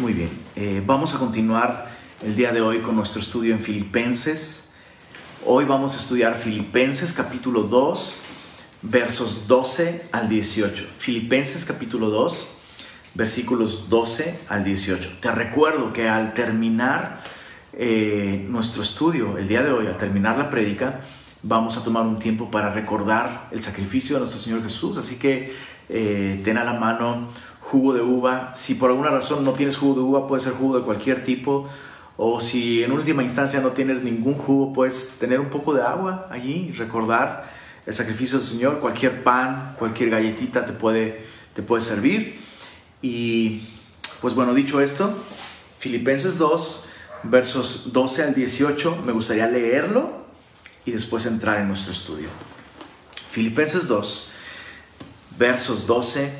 Muy bien, eh, vamos a continuar el día de hoy con nuestro estudio en Filipenses. Hoy vamos a estudiar Filipenses capítulo 2, versos 12 al 18. Filipenses capítulo 2, versículos 12 al 18. Te recuerdo que al terminar eh, nuestro estudio el día de hoy, al terminar la prédica, vamos a tomar un tiempo para recordar el sacrificio de nuestro Señor Jesús. Así que eh, ten a la mano jugo de uva. Si por alguna razón no tienes jugo de uva, puede ser jugo de cualquier tipo. O si en última instancia no tienes ningún jugo, puedes tener un poco de agua allí, recordar el sacrificio del Señor. Cualquier pan, cualquier galletita te puede, te puede servir. Y pues bueno, dicho esto, Filipenses 2, versos 12 al 18, me gustaría leerlo y después entrar en nuestro estudio. Filipenses 2, versos 12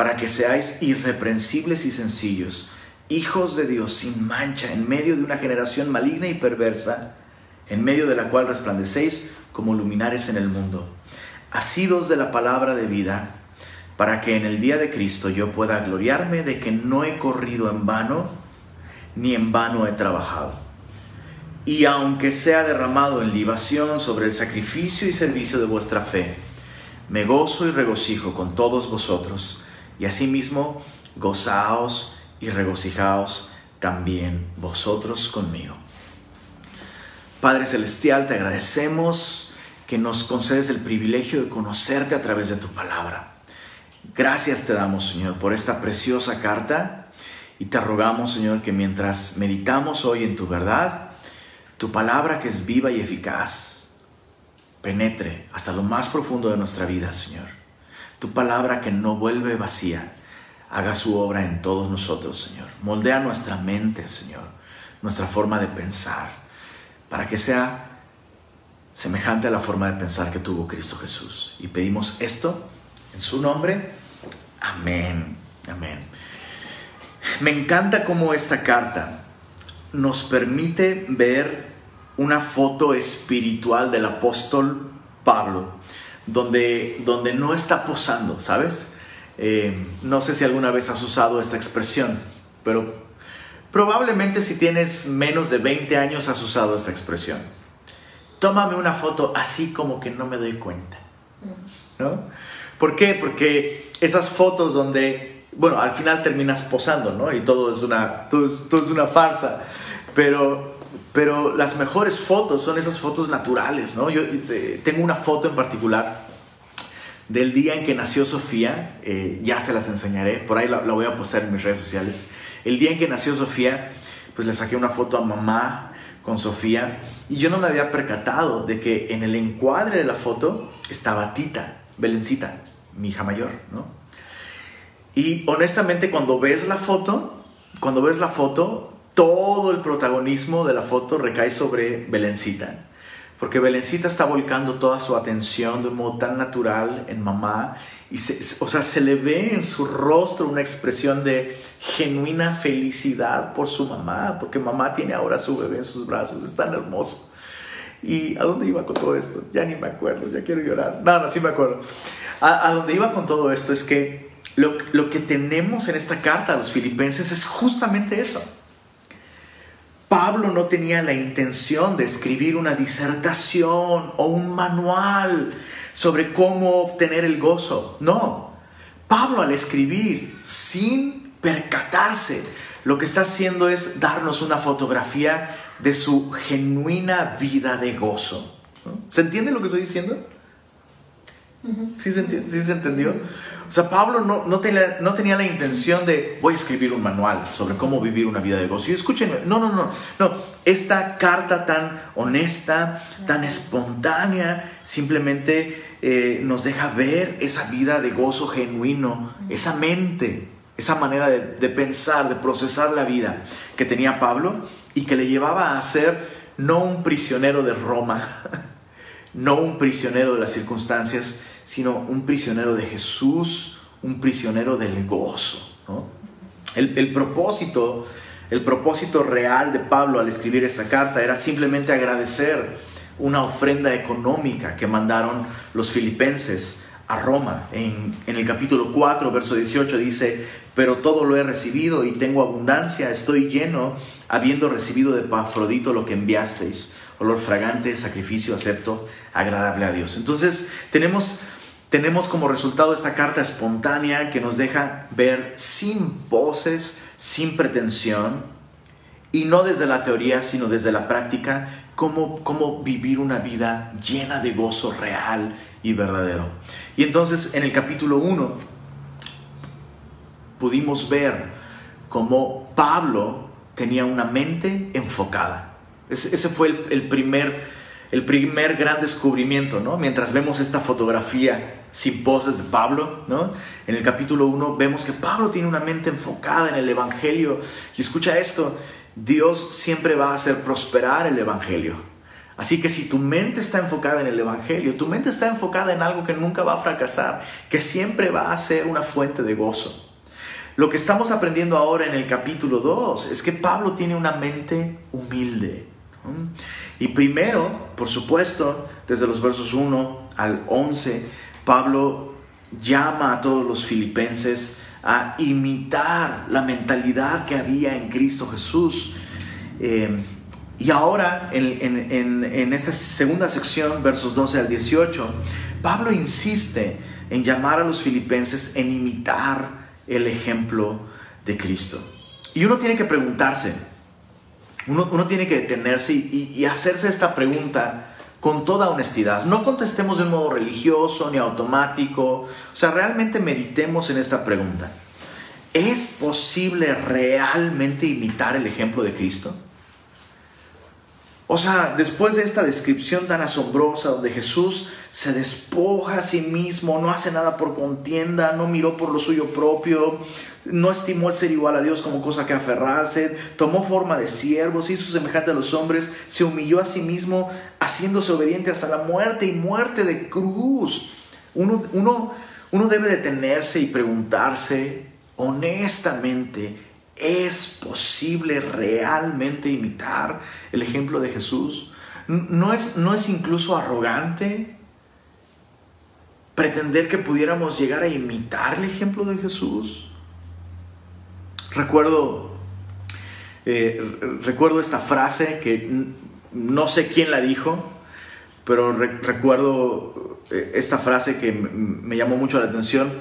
para que seáis irreprensibles y sencillos, hijos de Dios sin mancha, en medio de una generación maligna y perversa, en medio de la cual resplandecéis como luminares en el mundo, asidos de la palabra de vida, para que en el día de Cristo yo pueda gloriarme de que no he corrido en vano, ni en vano he trabajado. Y aunque sea derramado en libación sobre el sacrificio y servicio de vuestra fe, me gozo y regocijo con todos vosotros, y asimismo, gozaos y regocijaos también vosotros conmigo. Padre Celestial, te agradecemos que nos concedes el privilegio de conocerte a través de tu palabra. Gracias te damos, Señor, por esta preciosa carta y te rogamos, Señor, que mientras meditamos hoy en tu verdad, tu palabra que es viva y eficaz, penetre hasta lo más profundo de nuestra vida, Señor tu palabra que no vuelve vacía, haga su obra en todos nosotros, Señor. Moldea nuestra mente, Señor, nuestra forma de pensar, para que sea semejante a la forma de pensar que tuvo Cristo Jesús. Y pedimos esto en su nombre. Amén. Amén. Me encanta cómo esta carta nos permite ver una foto espiritual del apóstol Pablo donde, donde no está posando, ¿sabes? Eh, no sé si alguna vez has usado esta expresión, pero probablemente si tienes menos de 20 años has usado esta expresión. Tómame una foto así como que no me doy cuenta. ¿No? ¿Por qué? Porque esas fotos donde, bueno, al final terminas posando, ¿no? Y todo es una, todo es una farsa. Pero pero las mejores fotos son esas fotos naturales, ¿no? Yo tengo una foto en particular del día en que nació Sofía, eh, ya se las enseñaré, por ahí la, voy a postar en mis redes sociales. El día en que nació Sofía, pues le saqué una foto a mamá con Sofía y yo no me había percatado de que en el encuadre de la foto estaba Tita, Belencita, mi hija mayor, ¿no? Y honestamente cuando ves la foto, cuando ves la foto, todo el protagonismo de la foto recae sobre Belencita. Porque Belencita está volcando toda su atención de un modo tan natural en mamá. Y o sea, se le ve en su rostro una expresión de genuina felicidad por su mamá. Porque mamá tiene ahora su bebé en sus brazos. Es tan hermoso. ¿Y a dónde iba con todo esto? Ya ni me acuerdo, ya quiero llorar. No, no, sí me acuerdo. A, a dónde iba con todo esto es que lo, lo que tenemos en esta carta a los filipenses es justamente eso Pablo no tenía la intención de escribir una disertación o un manual sobre cómo obtener el gozo. No, Pablo al escribir sin percatarse, lo que está haciendo es darnos una fotografía de su genuina vida de gozo. ¿Se entiende lo que estoy diciendo? ¿Sí, se ¿Sí se entendió? O sea, Pablo no, no, tenía, no tenía la intención de voy a escribir un manual sobre cómo vivir una vida de gozo. Y escúchenme, no, no, no, no. Esta carta tan honesta, tan espontánea, simplemente eh, nos deja ver esa vida de gozo genuino, esa mente, esa manera de, de pensar, de procesar la vida que tenía Pablo y que le llevaba a ser no un prisionero de Roma, no un prisionero de las circunstancias, sino un prisionero de Jesús, un prisionero del gozo. El, el, propósito, el propósito real de Pablo al escribir esta carta era simplemente agradecer una ofrenda económica que mandaron los filipenses a Roma. En, en, el capítulo 4, verso 18 dice, pero todo lo he recibido y tengo abundancia, estoy lleno, habiendo recibido de Pafrodito lo que enviasteis, olor fragante, sacrificio acepto, agradable a Dios. Entonces tenemos, tenemos como resultado esta carta espontánea que nos deja ver sin poses, sin pretensión, y no desde la teoría, sino desde la práctica, cómo, cómo vivir una vida llena de gozo real y verdadero. Y entonces en el capítulo 1 pudimos ver cómo Pablo tenía una mente enfocada. Ese, fue el, primer, el primer gran descubrimiento, ¿no? Mientras vemos esta fotografía sin poses de Pablo, ¿no? En el capítulo 1 vemos que Pablo tiene una mente enfocada en el Evangelio. Y escucha esto, Dios siempre va a hacer prosperar el Evangelio. Así que si tu mente está enfocada en el Evangelio, tu mente está enfocada en algo que nunca va a fracasar, que siempre va a ser una fuente de gozo. Lo que estamos aprendiendo ahora en el capítulo 2 es que Pablo tiene una mente humilde. Y primero, por supuesto, desde los versos 1 al 11, Pablo llama a todos los filipenses a imitar la mentalidad que había en Cristo Jesús. Eh, y ahora, en, esta segunda sección, versos 12 al 18, Pablo insiste en llamar a los filipenses en imitar el ejemplo de Cristo. Y uno tiene que preguntarse, uno, tiene que detenerse y hacerse esta pregunta con toda honestidad. No contestemos de un modo religioso ni automático. O sea, realmente meditemos en esta pregunta. ¿Es posible realmente imitar el ejemplo de Cristo? O sea, después de esta descripción tan asombrosa donde Jesús se despoja a sí mismo, no hace nada por contienda, no miró por lo suyo propio, no estimó el ser igual a Dios como cosa que aferrarse, tomó forma de siervo, se hizo semejante a los hombres, se humilló a sí mismo, haciéndose obediente hasta la muerte y muerte de cruz. Uno, uno, uno debe detenerse y preguntarse honestamente, ¿Es posible realmente imitar el ejemplo de Jesús? ¿No es, no es incluso arrogante pretender que pudiéramos llegar a imitar el ejemplo de Jesús? Recuerdo, eh, recuerdo esta frase que no sé quién la dijo, pero recuerdo eh, esta frase que me llamó mucho la atención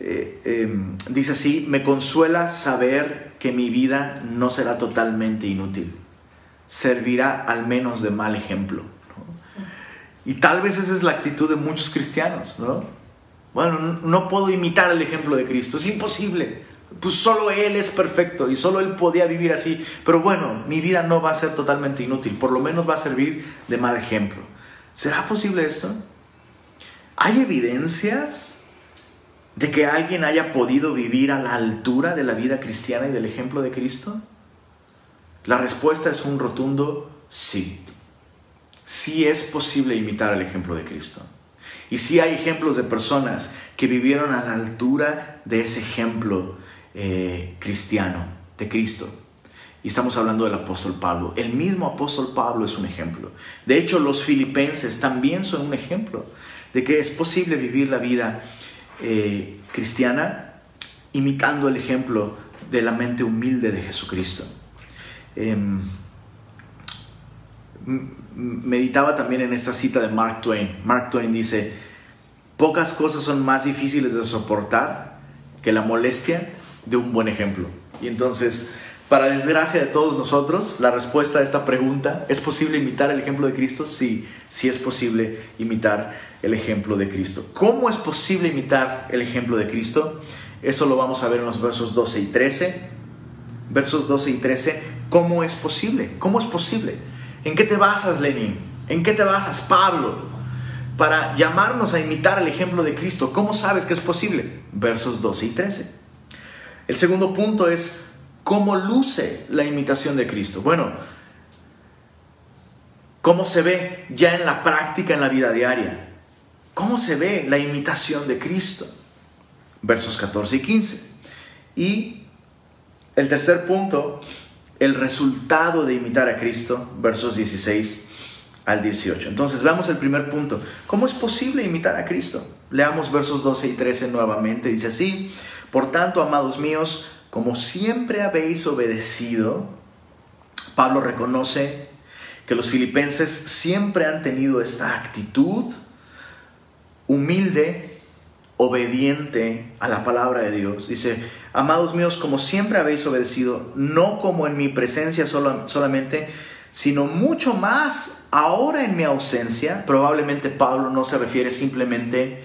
eh, em, dice así, me consuela saber que mi vida no será totalmente inútil, servirá al menos de mal ejemplo. Y tal vez esa es la actitud de muchos cristianos, ¿no? Bueno, no puedo imitar el ejemplo de Cristo, es imposible. Pues solo Él es perfecto y solo Él podía vivir así. Pero bueno, mi vida no va a ser totalmente inútil, por lo menos va a servir de mal ejemplo. ¿Será posible esto? ¿Hay evidencias de que alguien haya podido vivir a la altura de la vida cristiana y del ejemplo de Cristo? La respuesta es un rotundo sí. Sí es posible imitar el ejemplo de Cristo. Y sí hay ejemplos de personas que vivieron a la altura de ese ejemplo eh, cristiano, de Cristo. Y estamos hablando del apóstol Pablo. El mismo apóstol Pablo es un ejemplo. De hecho, los filipenses también son un ejemplo de que es posible vivir la vida eh, cristiana imitando el ejemplo de la mente humilde de Jesucristo. Em, meditaba también en esta cita de Mark Twain. Mark Twain dice, pocas cosas son más difíciles de soportar que la molestia de un buen ejemplo. Y entonces, para desgracia de todos nosotros, la respuesta a esta pregunta, ¿es posible imitar el ejemplo de Cristo? Sí, sí es posible imitar el ejemplo de Cristo. ¿Cómo es posible imitar el ejemplo de Cristo? Eso lo vamos a ver en los versos 12 y 13. Versos 12 y 13, ¿cómo es posible? ¿Cómo es posible? ¿En qué te basas, Lenin? ¿En qué te basas, Pablo? Para llamarnos a imitar el ejemplo de Cristo. ¿Cómo sabes que es posible? Versos 12 y 13. El segundo punto es, ¿cómo luce la imitación de Cristo? Bueno, ¿cómo se ve ya en la práctica, en la vida diaria? ¿Cómo se ve la imitación de Cristo? Versos 14 y 15. Y el tercer punto, el resultado de imitar a Cristo, versos 16 al 18. Entonces, veamos el primer punto. ¿Cómo es posible imitar a Cristo? Leamos versos 12 y 13 nuevamente. Dice así, por tanto, amados míos, como siempre habéis obedecido, Pablo reconoce que los filipenses siempre han tenido esta actitud humilde, obediente a la palabra de Dios. Dice, amados míos, como siempre habéis obedecido, no como en mi presencia solamente, sino mucho más ahora en mi ausencia. Probablemente Pablo no se refiere simplemente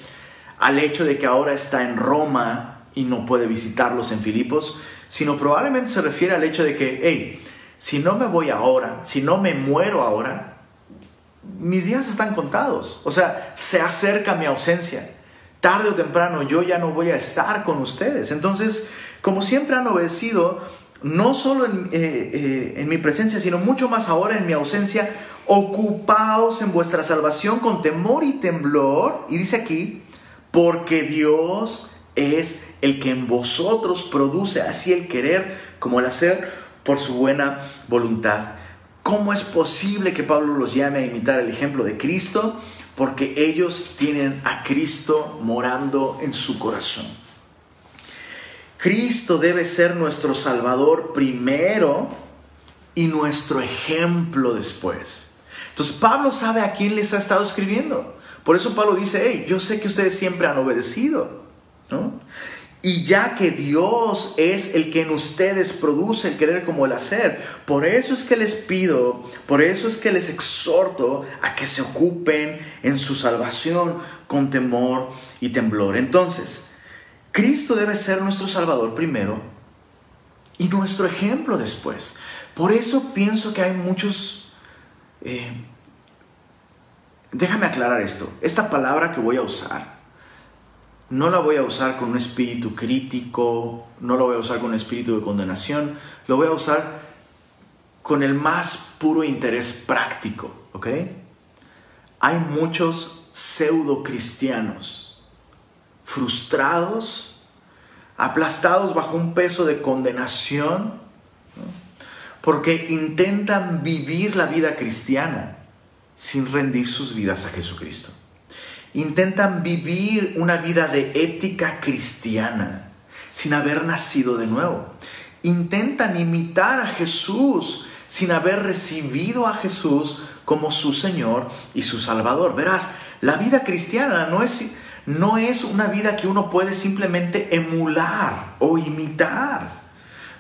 al hecho de que ahora está en Roma y no puede visitarlos en Filipos, sino probablemente se refiere al hecho de que, hey, si no me voy ahora, si no me muero ahora, mis días están contados. O sea, se acerca mi ausencia. Tarde o temprano yo ya no voy a estar con ustedes. Entonces, como siempre han obedecido, no solo en, eh, eh, en mi presencia, sino mucho más ahora en mi ausencia, ocupaos en vuestra salvación con temor y temblor. Y dice aquí, porque Dios es el que en vosotros produce así el querer como el hacer por su buena voluntad. ¿Cómo es posible que Pablo los llame a imitar el ejemplo de Cristo? Porque ellos tienen a Cristo morando en su corazón. Cristo debe ser nuestro Salvador primero y nuestro ejemplo después. Entonces Pablo sabe a quién les ha estado escribiendo. Por eso Pablo dice, hey, yo sé que ustedes siempre han obedecido. Y ya que Dios es el que en ustedes produce el querer como el hacer, por eso es que les pido, por eso es que les exhorto a que se ocupen en su salvación con temor y temblor. Entonces, Cristo debe ser nuestro Salvador primero y nuestro ejemplo después. Por eso pienso que hay muchos... Eh, déjame aclarar esto. Esta palabra que voy a usar no la voy a usar con un espíritu crítico, no la voy a usar con un espíritu de condenación, lo voy a usar con el más puro interés práctico, ¿ok? Hay muchos pseudo cristianos frustrados, aplastados bajo un peso de condenación, porque intentan vivir la vida cristiana sin rendir sus vidas a Jesucristo intentan vivir una vida de ética cristiana sin haber nacido de nuevo. Intentan imitar a Jesús sin haber recibido a Jesús como su Señor y su Salvador. Verás, la vida cristiana no es, no es una vida que uno puede simplemente emular o imitar.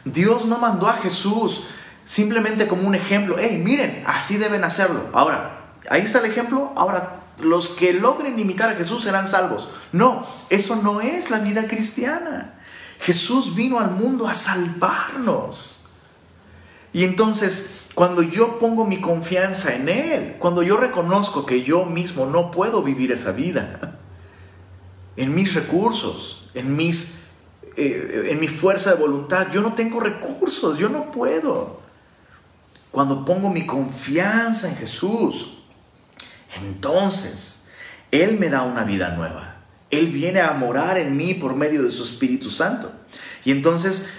Dios no mandó a Jesús simplemente como un ejemplo. Hey, miren, así deben hacerlo. Ahora, ahí está el ejemplo. Ahora los que logren imitar a Jesús serán salvos. No, eso no es la vida cristiana. Jesús vino al mundo a salvarnos. Y entonces, cuando yo pongo mi confianza en Él, cuando yo reconozco que yo mismo no puedo vivir esa vida, en mis recursos, en, mis, eh, en mi fuerza de voluntad, yo no tengo recursos, yo no puedo. Cuando pongo mi confianza en Jesús, entonces Él me da una vida nueva. Él viene a morar en mí por medio de su Espíritu Santo. Y entonces,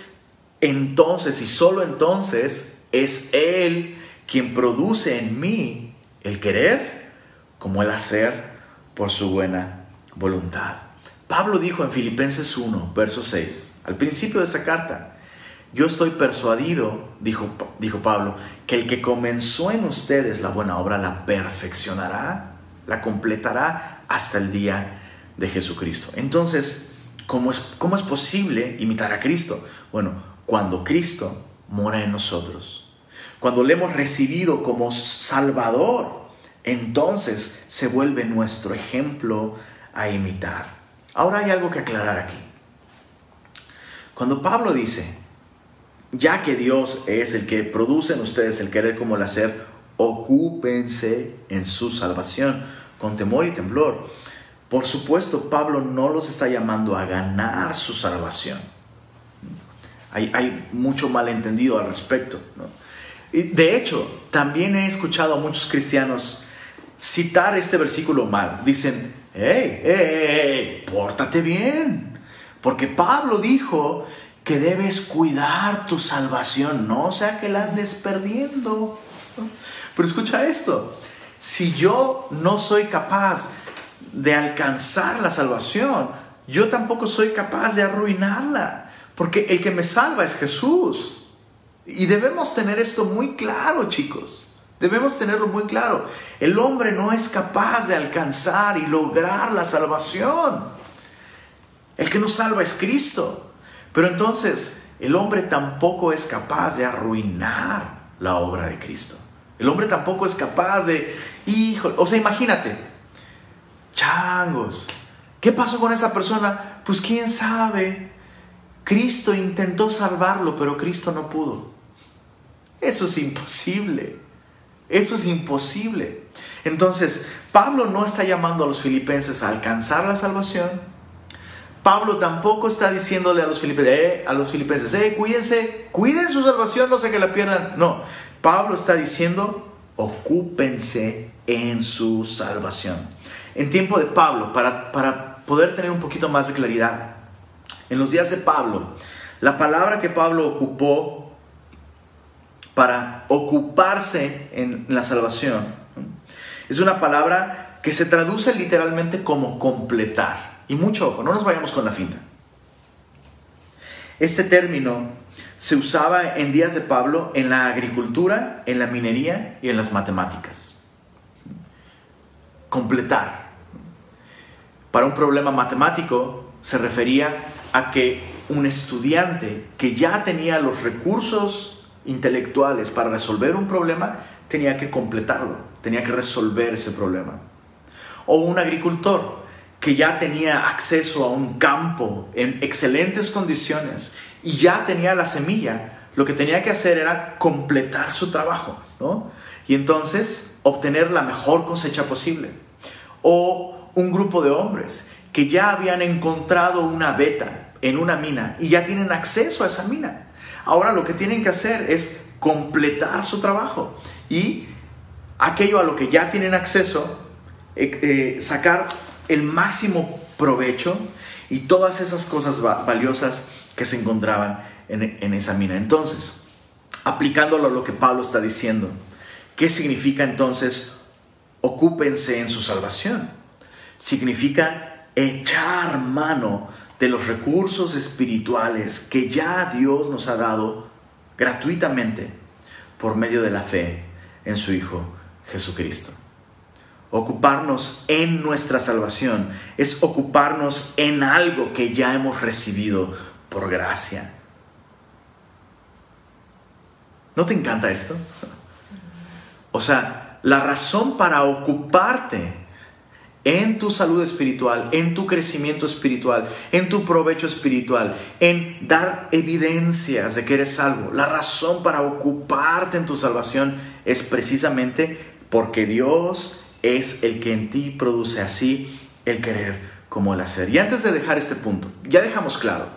entonces y solo entonces es Él quien produce en mí el querer como el hacer por su buena voluntad. Pablo dijo en Filipenses 1, verso 6, al principio de esa carta, yo estoy persuadido, dijo, dijo Pablo, que el que comenzó en ustedes la buena obra la perfeccionará, la completará hasta el día de Jesucristo. Entonces, ¿cómo es, cómo es posible imitar a Cristo? Bueno, cuando Cristo mora en nosotros, cuando le hemos recibido como Salvador, entonces se vuelve nuestro ejemplo a imitar. Ahora hay algo que aclarar aquí. Cuando Pablo dice, ya que Dios es el que produce en ustedes el querer como el hacer, ocúpense en su salvación con temor y temblor. Por supuesto, Pablo no los está llamando a ganar su salvación. Hay, mucho malentendido al respecto. Y de hecho, también he escuchado a muchos cristianos citar este versículo mal. Dicen, hey, hey, hey, pórtate bien. Porque Pablo dijo que debes cuidar tu salvación, no sea que la andes perdiendo. Pero escucha esto, si yo no soy capaz de alcanzar la salvación, yo tampoco soy capaz de arruinarla, porque el que me salva es Jesús. Y debemos tener esto muy claro, chicos. Debemos tenerlo muy claro. El hombre no es capaz de alcanzar y lograr la salvación. El que nos salva es Cristo. Pero entonces, el hombre tampoco es capaz de arruinar la obra de Cristo. El hombre tampoco es capaz de, hijo, o sea, imagínate, changos, ¿qué pasó con esa persona? Pues quién sabe. Cristo intentó salvarlo, pero Cristo no pudo. Eso es imposible. Eso es imposible. Entonces, Pablo no está llamando a los filipenses a alcanzar la salvación. Pablo tampoco está diciéndole a los filipenses, eh, a los filipenses, eh, cuídense, cuiden su salvación, no sé que la pierdan. No, Pablo está diciendo, ocúpense en su salvación. En tiempo de Pablo, para, para poder tener un poquito más de claridad, en los días de Pablo, la palabra que Pablo ocupó para ocuparse en la salvación. Es una palabra que se traduce literalmente como completar. Y mucho ojo, no nos vayamos con la finta. Este término se usaba en días de Pablo en la agricultura, en la minería y en las matemáticas. Completar. Para un problema matemático se refería a que un estudiante que ya tenía los recursos intelectuales para resolver un problema, tenía que completarlo, tenía que resolver ese problema. O un agricultor que ya tenía acceso a un campo en excelentes condiciones y ya tenía la semilla, lo que tenía que hacer era completar su trabajo, ¿no? Y entonces obtener la mejor cosecha posible. O un grupo de hombres que ya habían encontrado una beta en una mina y ya tienen acceso a esa mina Ahora lo que tienen que hacer es completar su trabajo y aquello a lo que ya tienen acceso, eh, eh, sacar el máximo provecho y todas esas cosas valiosas que se encontraban en, esa mina. Entonces, aplicándolo a lo que Pablo está diciendo, ¿qué significa entonces ocúpense en su salvación? Significa echar mano de los recursos espirituales que ya Dios nos ha dado gratuitamente por medio de la fe en su Hijo Jesucristo. Ocuparnos en nuestra salvación es ocuparnos en algo que ya hemos recibido por gracia. ¿No te encanta esto? O sea, la razón para ocuparte en tu salud espiritual, en tu crecimiento espiritual, en tu provecho espiritual, en dar evidencias de que eres salvo. La razón para ocuparte en tu salvación es precisamente porque Dios es el que en ti produce así el querer como el hacer. Y antes de dejar este punto, ya dejamos claro,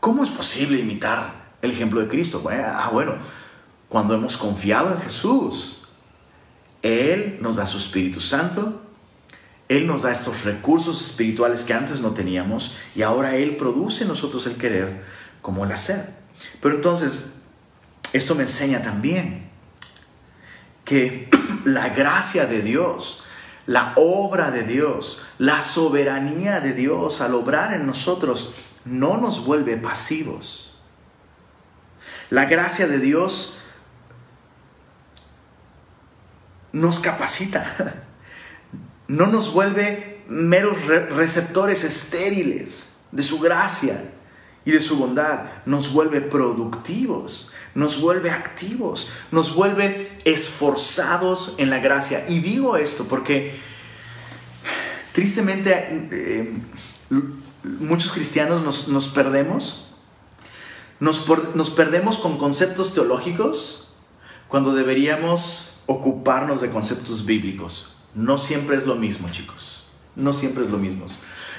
¿cómo es posible imitar el ejemplo de Cristo? Bueno, ah, bueno, cuando hemos confiado en Jesús, Él nos da su Espíritu Santo, él nos da estos recursos espirituales que antes no teníamos y ahora Él produce en nosotros el querer como el hacer. Pero entonces, esto me enseña también que la gracia de Dios, la obra de Dios, la soberanía de Dios al obrar en nosotros no nos vuelve pasivos. La gracia de Dios nos capacita no nos vuelve meros receptores estériles de su gracia y de su bondad, nos vuelve productivos, nos vuelve activos, nos vuelve esforzados en la gracia. Y digo esto porque tristemente eh, muchos cristianos nos, perdemos, nos, nos perdemos con conceptos teológicos cuando deberíamos ocuparnos de conceptos bíblicos. No siempre es lo mismo, chicos. No siempre es lo mismo.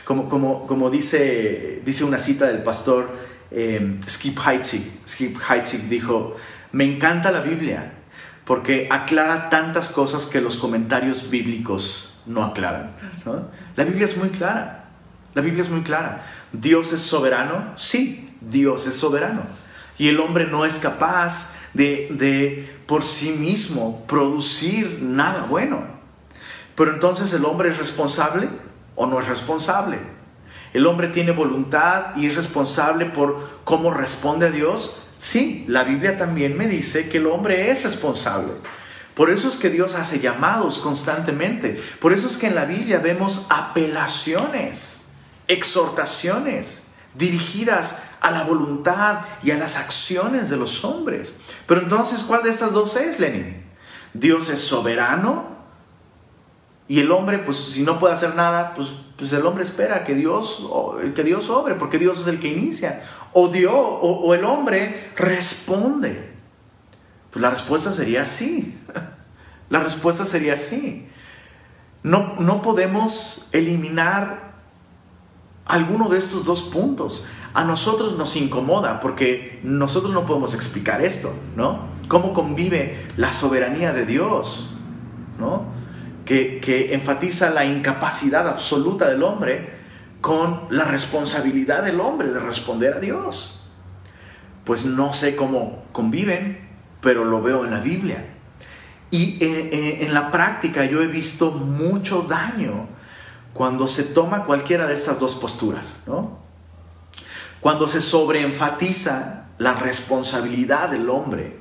Como, como, como dice, dice una cita del pastor eh, Skip Heitzig. Skip Heitzig dijo, me encanta la Biblia porque aclara tantas cosas que los comentarios bíblicos no aclaran. La Biblia es muy clara. La Biblia es muy clara. Dios es soberano. Sí, Dios es soberano. Y el hombre no es capaz de, de por sí mismo producir nada bueno. Pero entonces el hombre es responsable o no es responsable. El hombre tiene voluntad y es responsable por cómo responde a Dios. Sí, la Biblia también me dice que el hombre es responsable. Por eso es que Dios hace llamados constantemente. Por eso es que en la Biblia vemos apelaciones, exhortaciones dirigidas a la voluntad y a las acciones de los hombres. Pero entonces, ¿cuál de estas dos es, Lenin? Dios es soberano y el hombre, pues si no puede hacer nada, pues, pues el hombre espera que Dios, que Dios obre, porque Dios es el que inicia. O Dios, o el hombre responde. Pues la respuesta sería sí. La respuesta sería sí. No, no podemos eliminar alguno de estos dos puntos. A nosotros nos incomoda porque nosotros no podemos explicar esto, ¿no? ¿Cómo convive la soberanía de Dios, ¿no? Que, enfatiza la incapacidad absoluta del hombre con la responsabilidad del hombre de responder a Dios. Pues no sé cómo conviven, pero lo veo en la Biblia. Y eh, eh, en la práctica yo he visto mucho daño cuando se toma cualquiera de estas dos posturas, ¿no? Cuando se sobreenfatiza la responsabilidad del hombre,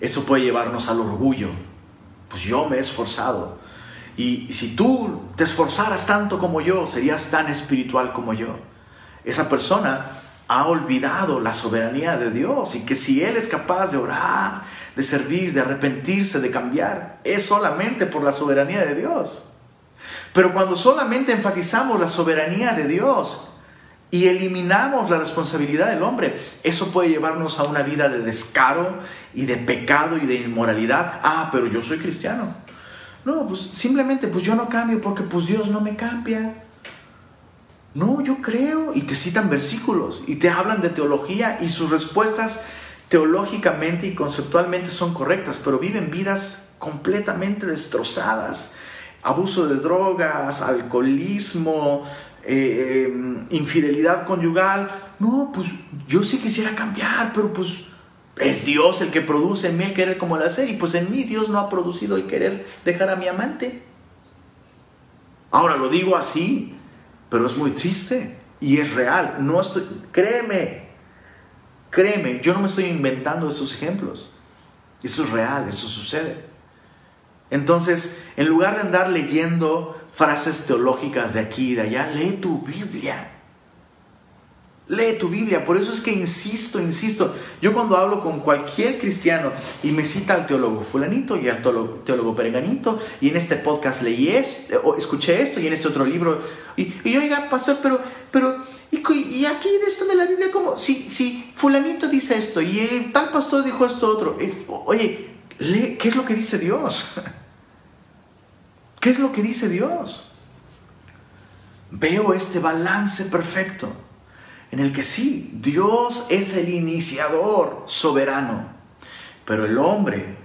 eso puede llevarnos al orgullo. Pues yo me he esforzado. Y si tú te esforzaras tanto como yo, serías tan espiritual como yo. Esa persona ha olvidado la soberanía de Dios y que si Él es capaz de orar, de servir, de arrepentirse, de cambiar, es solamente por la soberanía de Dios. Pero cuando solamente enfatizamos la soberanía de Dios y eliminamos la responsabilidad del hombre, eso puede llevarnos a una vida de descaro y de pecado y de inmoralidad. Ah, pero yo soy cristiano. No, pues simplemente pues yo no cambio porque pues Dios no me cambia. No, yo creo. Y te citan versículos y te hablan de teología y sus respuestas teológicamente y conceptualmente son correctas, pero viven vidas completamente destrozadas. Abuso de drogas, alcoholismo, eh, eh, infidelidad conyugal. No, pues yo sí quisiera cambiar, pero pues es Dios el que produce en mí el querer como el hacer y pues en mí Dios no ha producido el querer dejar a mi amante. Ahora lo digo así, pero es muy triste y es real. No estoy, créeme, créeme, yo no me estoy inventando esos ejemplos. Eso es real, eso sucede. Entonces, en lugar de andar leyendo frases teológicas de aquí y de allá, lee tu Biblia. Lee tu Biblia, por eso es que insisto, insisto. Yo cuando hablo con cualquier cristiano y me cita al teólogo fulanito y al teólogo, perenganito, y en este podcast leí esto, o escuché esto, y en este otro libro, y, y oiga, pastor, pero, pero, y, aquí de esto de la Biblia, como, si, si fulanito dice esto, y el tal pastor dijo esto otro, es, oye, lee, ¿qué es lo que dice Dios? ¿Qué es lo que dice Dios? Veo este balance perfecto en el que sí, Dios es el iniciador soberano, pero el hombre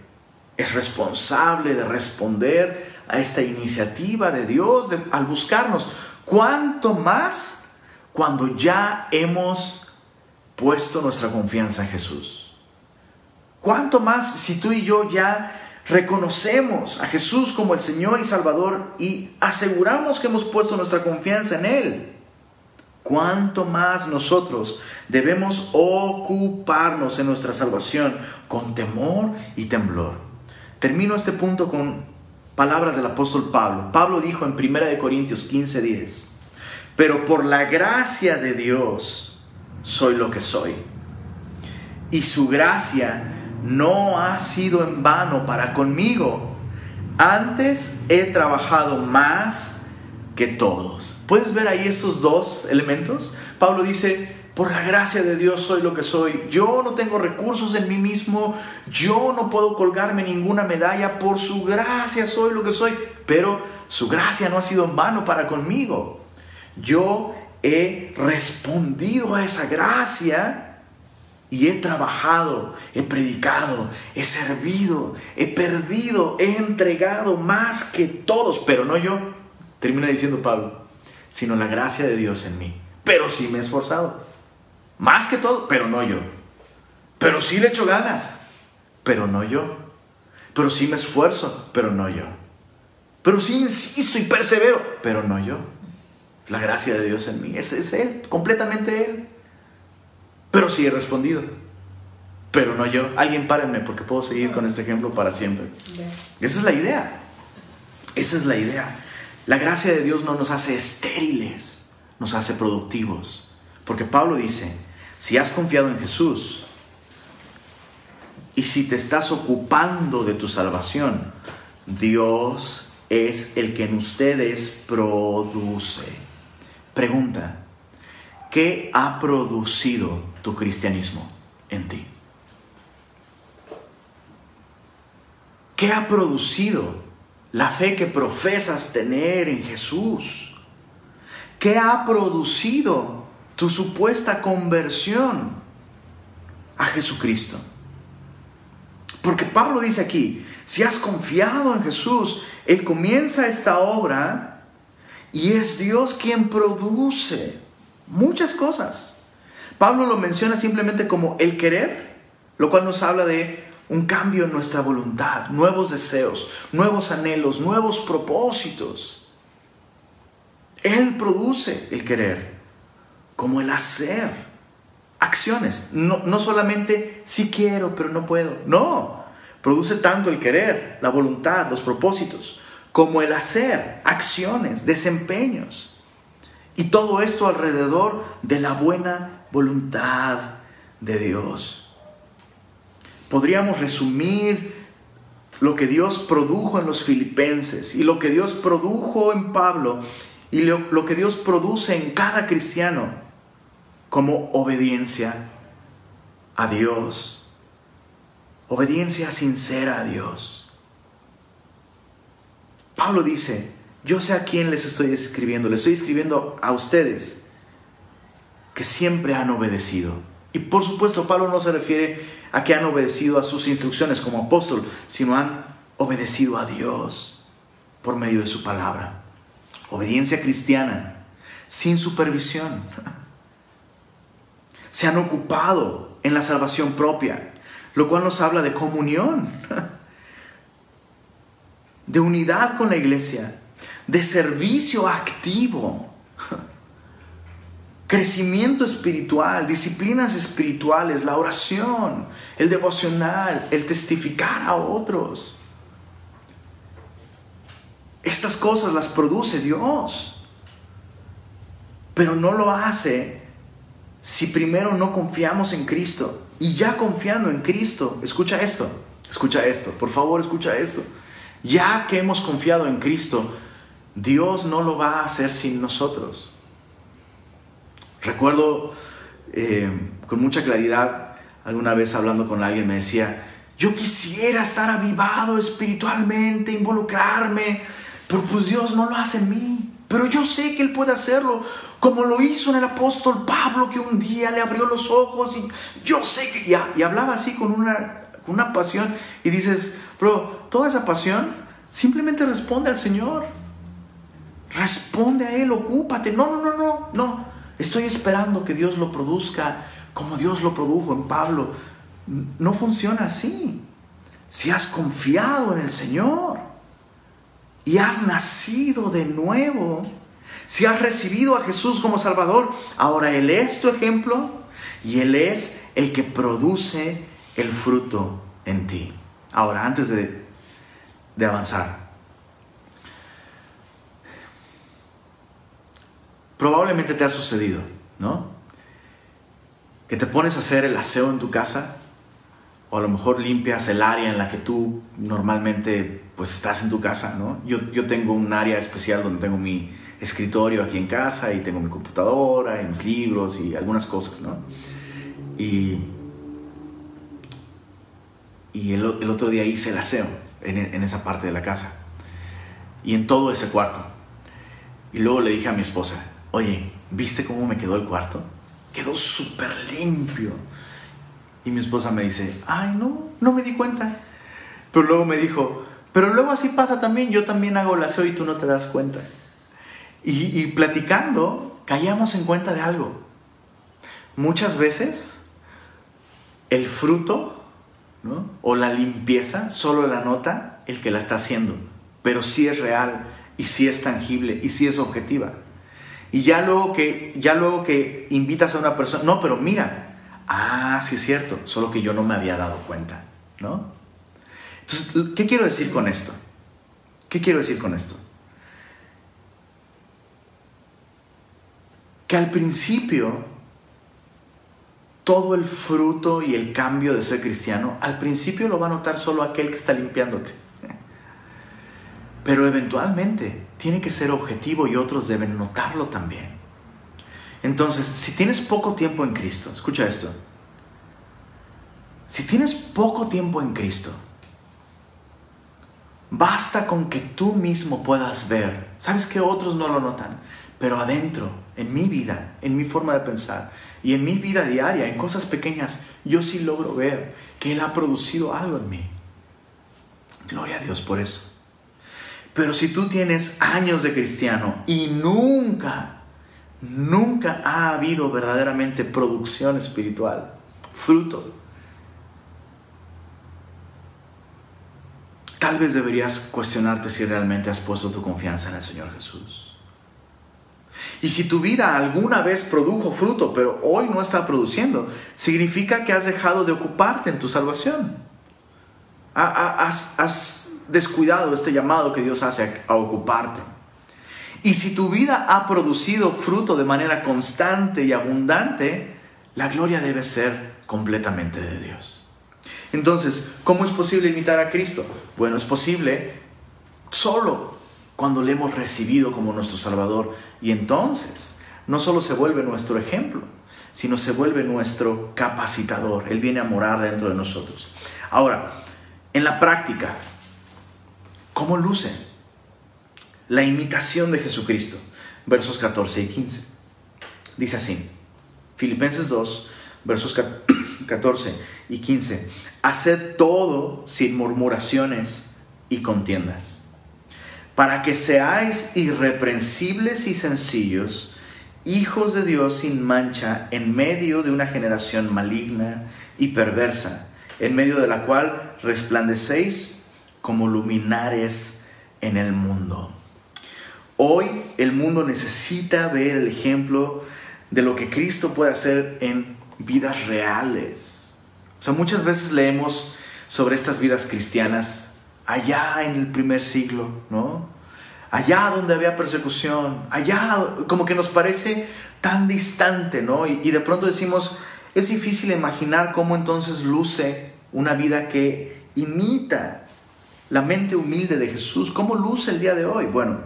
es responsable de responder a esta iniciativa de Dios al buscarnos. ¿Cuánto más cuando ya hemos puesto nuestra confianza en Jesús? ¿Cuánto más si tú y yo ya reconocemos a Jesús como el Señor y Salvador y aseguramos que hemos puesto nuestra confianza en Él? Cuánto más nosotros debemos ocuparnos en nuestra salvación con temor y temblor. Termino este punto con palabras del apóstol Pablo. Pablo dijo en 1 Corintios 15:10, pero por la gracia de Dios soy lo que soy. Y su gracia no ha sido en vano para conmigo. Antes he trabajado más que todos. ¿Puedes ver ahí esos dos elementos? Pablo dice, por la gracia de Dios soy lo que soy. Yo no tengo recursos en mí mismo. Yo no puedo colgarme ninguna medalla. Por su gracia soy lo que soy. Pero su gracia no ha sido en vano para conmigo. Yo he respondido a esa gracia y he trabajado, he predicado, he servido, he perdido, he entregado más que todos, pero no yo, termina diciendo Pablo, sino la gracia de Dios en mí. Pero sí me he esforzado, más que todo, pero no yo. Pero sí le echo ganas, pero no yo. Pero sí me esfuerzo, pero no yo. Pero sí insisto y persevero, pero no yo. La gracia de Dios en mí. Ese es Él, completamente Él. Pero sí he respondido. Pero no yo. Alguien párenme porque puedo seguir con este ejemplo para siempre. Esa es la idea. Esa es la idea. La gracia de Dios no nos hace estériles, nos hace productivos. Porque Pablo dice, si has confiado en Jesús y si te estás ocupando de tu salvación, Dios es el que en ustedes produce. Pregunta, ¿qué ha producido tu cristianismo en ti? ¿Qué ha producido la fe que profesas tener en Jesús? ¿Qué ha producido tu supuesta conversión a Jesucristo? Porque Pablo dice aquí, si has confiado en Jesús, Él comienza esta obra y es Dios quien produce muchas cosas. Pablo lo menciona simplemente como el querer, lo cual nos habla de un cambio en nuestra voluntad, nuevos deseos, nuevos anhelos, nuevos propósitos. Él produce el querer, como el hacer, acciones. No, no solamente si quiero, pero no puedo. No, produce tanto el querer, la voluntad, los propósitos, como el hacer, acciones, desempeños. Y todo esto alrededor de la buena voluntad de Dios. Podríamos resumir lo que Dios produjo en los filipenses y lo que Dios produjo en Pablo y lo, que Dios produce en cada cristiano como obediencia a Dios, obediencia sincera a Dios. Pablo dice, yo sé a quién les estoy escribiendo, les estoy escribiendo a ustedes que siempre han obedecido. Y por supuesto, Pablo no se refiere a que han obedecido a sus instrucciones como apóstol, sino han obedecido a Dios por medio de su palabra. Obediencia cristiana, sin supervisión. Se han ocupado en la salvación propia, lo cual nos habla de comunión, de unidad con la iglesia, de servicio activo crecimiento espiritual, disciplinas espirituales, la oración, el devocional, el testificar a otros. Estas cosas las produce Dios, pero no lo hace si primero no confiamos en Cristo. Y ya confiando en Cristo, escucha esto, escucha esto, por favor escucha esto. Ya que hemos confiado en Cristo, Dios no lo va a hacer sin nosotros. Recuerdo eh, con mucha claridad, alguna vez hablando con alguien me decía, yo quisiera estar avivado espiritualmente, involucrarme, pero pues Dios no lo hace en mí. Pero yo sé que Él puede hacerlo, como lo hizo en el apóstol Pablo, que un día le abrió los ojos y yo sé que... Y, hablaba así con una, con una pasión y dices, bro, toda esa pasión simplemente responde al Señor. Responde a Él, ocúpate. No, no, no, no, no. Estoy esperando que Dios lo produzca como Dios lo produjo en Pablo. No funciona así. Si has confiado en el Señor y has nacido de nuevo, si has recibido a Jesús como Salvador, ahora Él es tu ejemplo y Él es el que produce el fruto en ti. Ahora, antes de, de avanzar, Probablemente te ha sucedido, ¿no? Que te pones a hacer el aseo en tu casa o a lo mejor limpias el área en la que tú normalmente pues estás en tu casa, ¿no? Yo, yo tengo un área especial donde tengo mi escritorio aquí en casa y tengo mi computadora y mis libros y algunas cosas, ¿no? Y, y el, otro día hice el aseo en esa parte de la casa y en todo ese cuarto. Y luego le dije a mi esposa, oye, ¿viste cómo me quedó el cuarto? Quedó súper limpio. Y mi esposa me dice, ay, no, no me di cuenta. Pero luego me dijo, pero luego así pasa también, yo también hago el aseo y tú no te das cuenta. Y, platicando, caíamos en cuenta de algo. Muchas veces el fruto o la limpieza solo la nota el que la está haciendo, pero sí es real y sí es tangible y sí es objetiva. Y ya luego que, ya luego que invitas a una persona, no, pero mira, ah, sí es cierto, solo que yo no me había dado cuenta, ¿no? Entonces, ¿qué quiero decir con esto? ¿Qué quiero decir con esto? Que al principio todo el fruto y el cambio de ser cristiano, al principio lo va a notar solo aquel que está limpiándote. Pero eventualmente tiene que ser objetivo y otros deben notarlo también. Entonces, si tienes poco tiempo en Cristo, escucha esto. Si tienes poco tiempo en Cristo, basta con que tú mismo puedas ver. Sabes que otros no lo notan, pero adentro, en mi vida, en mi forma de pensar y en mi vida diaria, en cosas pequeñas, yo sí logro ver que Él ha producido algo en mí. Gloria a Dios por eso. Pero si tú tienes años de cristiano y nunca, nunca ha habido verdaderamente producción espiritual, fruto, tal vez deberías cuestionarte si realmente has puesto tu confianza en el Señor Jesús. Y si tu vida alguna vez produjo fruto, pero hoy no está produciendo, significa que has dejado de ocuparte en tu salvación. Has, has descuidado este llamado que Dios hace a, ocuparte. Y si tu vida ha producido fruto de manera constante y abundante, la gloria debe ser completamente de Dios. Entonces, ¿cómo es posible imitar a Cristo? Bueno, es posible solo cuando le hemos recibido como nuestro Salvador. Y entonces, no solo se vuelve nuestro ejemplo, sino se vuelve nuestro capacitador. Él viene a morar dentro de nosotros. Ahora, en la práctica, ¿Cómo luce? La imitación de Jesucristo. Versos 14 y 15. Dice así. Filipenses 2, versos 14 y 15. Haced todo sin murmuraciones y contiendas, para que seáis irreprensibles y sencillos, hijos de Dios sin mancha, en medio de una generación maligna y perversa, en medio de la cual resplandecéis como luminares en el mundo. Hoy el mundo necesita ver el ejemplo de lo que Cristo puede hacer en vidas reales. O sea, muchas veces leemos sobre estas vidas cristianas allá en el primer siglo, ¿no? Allá donde había persecución, allá como que nos parece tan distante, ¿no? Y, y de pronto decimos, es difícil imaginar cómo entonces luce una vida que imita la mente humilde de Jesús, ¿cómo luce el día de hoy? Bueno,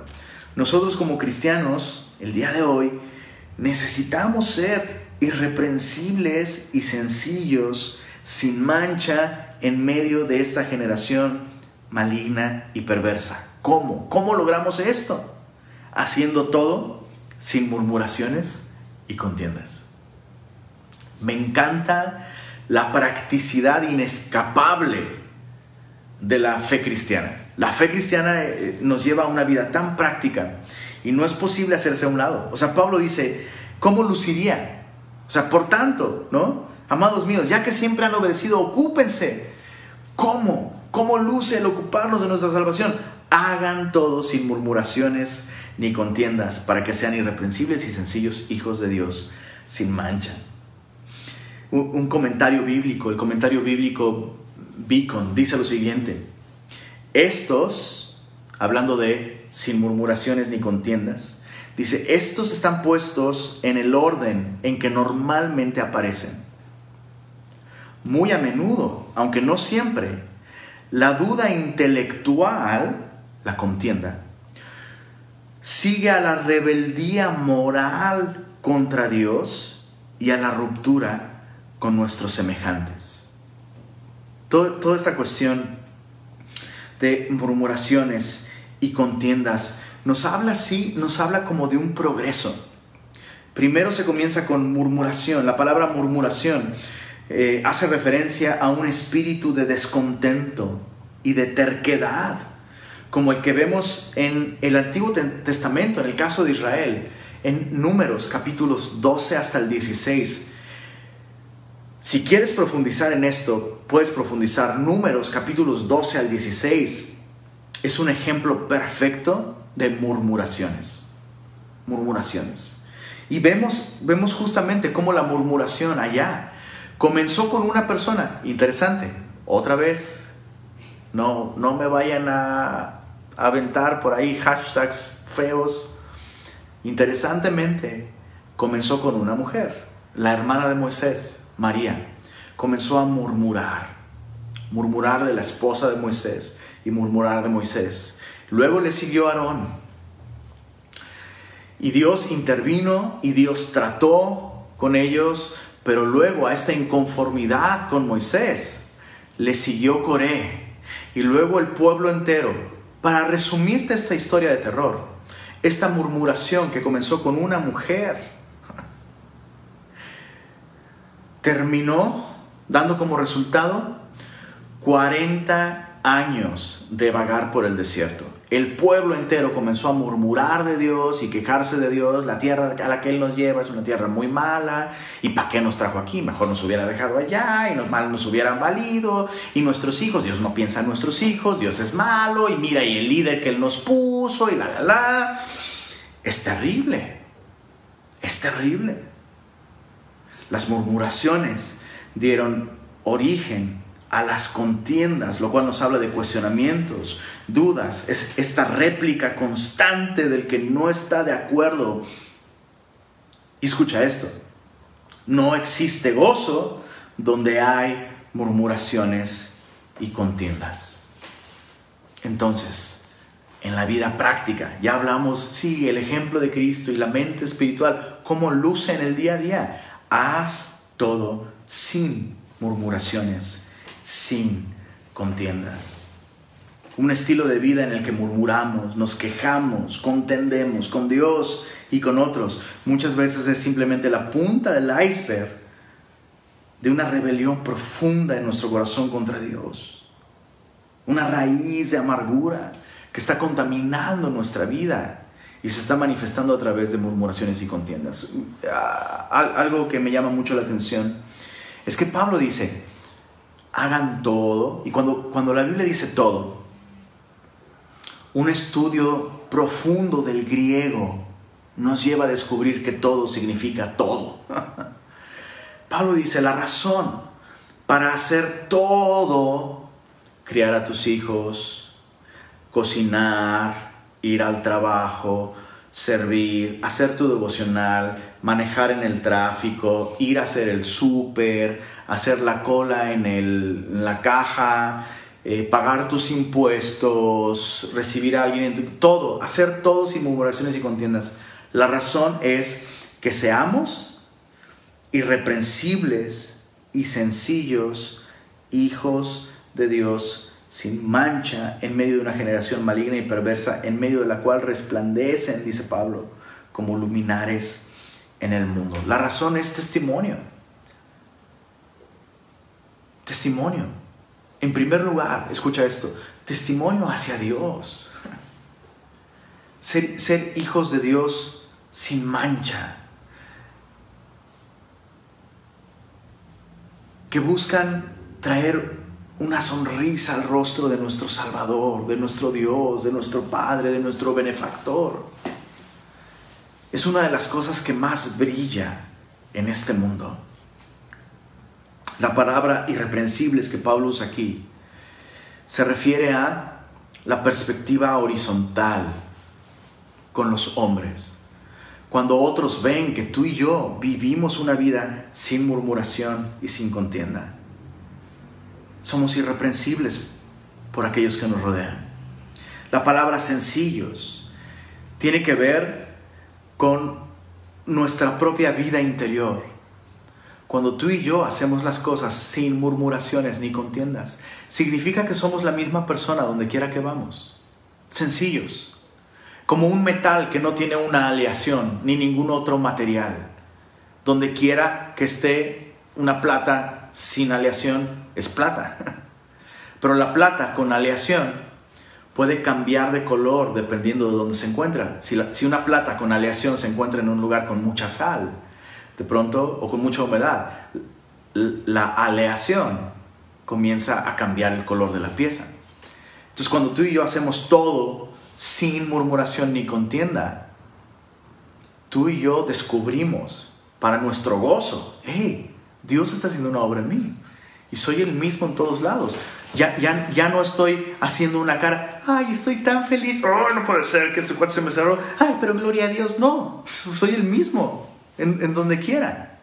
nosotros como cristianos, el día de hoy, necesitamos ser irreprensibles y sencillos, sin mancha, en medio de esta generación maligna y perversa. ¿Cómo? ¿Cómo logramos esto? Haciendo todo sin murmuraciones y contiendas. Me encanta la practicidad inescapable de la fe cristiana. La fe cristiana eh, nos lleva a una vida tan práctica y no es posible hacerse a un lado. O sea, Pablo dice, ¿cómo luciría? O sea, por tanto, ¿no? Amados míos, ya que siempre han obedecido, ocúpense. ¿Cómo? ¿Cómo luce el ocuparnos de nuestra salvación? Hagan todo sin murmuraciones ni contiendas, para que sean irreprensibles y sencillos hijos de Dios, sin mancha. Un comentario bíblico, el comentario bíblico Beacon dice lo siguiente, estos, hablando de sin murmuraciones ni contiendas, dice, estos están puestos en el orden en que normalmente aparecen. Muy a menudo, aunque no siempre, la duda intelectual, la contienda, sigue a la rebeldía moral contra Dios y a la ruptura con nuestros semejantes toda esta cuestión de murmuraciones y contiendas nos habla así, nos habla como de un progreso. Primero se comienza con murmuración. La palabra murmuración eh, hace referencia a un espíritu de descontento y de terquedad, como el que vemos en el Antiguo Testamento, en el caso de Israel, en Números capítulos 12 hasta el 16. Si quieres profundizar en esto, puedes profundizar. Números capítulos 12 al 16 es un ejemplo perfecto de murmuraciones. Murmuraciones. Y vemos, vemos justamente cómo la murmuración allá comenzó con una persona. Interesante. Otra vez. No, no me vayan a aventar por ahí hashtags feos. Interesantemente, comenzó con una mujer, la hermana de Moisés, María. Comenzó a murmurar, murmurar de la esposa de Moisés y murmurar de Moisés. Luego le siguió Aarón. Y Dios intervino y Dios trató con ellos, pero luego a esta inconformidad con Moisés le siguió Coré y luego el pueblo entero. Para resumirte esta historia de terror, esta murmuración que comenzó con una mujer terminó dando como resultado 40 años de vagar por el desierto el pueblo entero comenzó a murmurar de Dios y quejarse de Dios. La tierra a la que Él nos lleva es una tierra muy mala. ¿Y para qué nos trajo aquí? Mejor nos hubiera dejado allá y nos, mal nos hubieran valido. Y nuestros hijos, Dios no piensa en nuestros hijos, Dios es malo. Y mira, y el líder que Él nos puso y la, la, la. Es terrible. Es terrible. Las murmuraciones dieron origen a las contiendas, lo cual nos habla de cuestionamientos, dudas, es esta réplica constante del que no está de acuerdo. Y escucha esto, no existe gozo donde hay murmuraciones y contiendas. Entonces, en la vida práctica, ya hablamos, sí, el ejemplo de Cristo y la mente espiritual, cómo luce en el día a día. Haz todo sin murmuraciones sin contiendas. Un estilo de vida en el que murmuramos, nos quejamos, contendemos con Dios y con otros. Muchas veces es simplemente la punta del iceberg de una rebelión profunda en nuestro corazón contra Dios. Una raíz de amargura que está contaminando nuestra vida y se está manifestando a través de murmuraciones y contiendas. Ah, algo que me llama mucho la atención es que Pablo dice, hagan todo. Y cuando, cuando la Biblia dice todo, un estudio profundo del griego nos lleva a descubrir que todo significa todo. Pablo dice, la razón para hacer todo, criar a tus hijos, cocinar, ir al trabajo, servir, hacer tu devocional, manejar en el tráfico, ir a hacer el súper, hacer la cola en, la caja, eh, pagar tus impuestos, recibir a alguien en. Todo, hacer todo sin murmuraciones y contiendas. La razón es que seamos irreprensibles y sencillos hijos de Dios sin mancha en medio de una generación maligna y perversa, en medio de la cual resplandecen, dice Pablo, como luminares en el mundo. La razón es testimonio. Testimonio. En primer lugar, escucha esto, testimonio hacia Dios. Ser, hijos de Dios sin mancha. Que buscan traer una sonrisa al rostro de nuestro Salvador, de nuestro Dios, de nuestro Padre, de nuestro benefactor. Es una de las cosas que más brilla en este mundo. La palabra irreprensibles que Pablo usa aquí se refiere a la perspectiva horizontal con los hombres. Cuando otros ven que tú y yo vivimos una vida sin murmuración y sin contienda somos irreprensibles por aquellos que nos rodean. La palabra sencillos tiene que ver con nuestra propia vida interior. Cuando tú y yo hacemos las cosas sin murmuraciones ni contiendas, significa que somos la misma persona donde quiera que vamos. Sencillos. como un metal que no tiene una aleación ni ningún otro material. Donde quiera que esté una plata sin aleación es plata. Pero la plata con aleación puede cambiar de color dependiendo de dónde se encuentra. Si, si, una plata con aleación se encuentra en un lugar con mucha sal, de pronto, o con mucha humedad, la aleación comienza a cambiar el color de la pieza. Entonces, cuando tú y yo hacemos todo sin murmuración ni contienda, tú y yo descubrimos para nuestro gozo, hey, Dios está haciendo una obra en mí y soy el mismo en todos lados. Ya, ya, ya no estoy haciendo una cara, ay, estoy tan feliz, oh, no puede ser que este cuate se me cerró, ay, pero gloria a Dios, no, soy el mismo en, en donde quiera.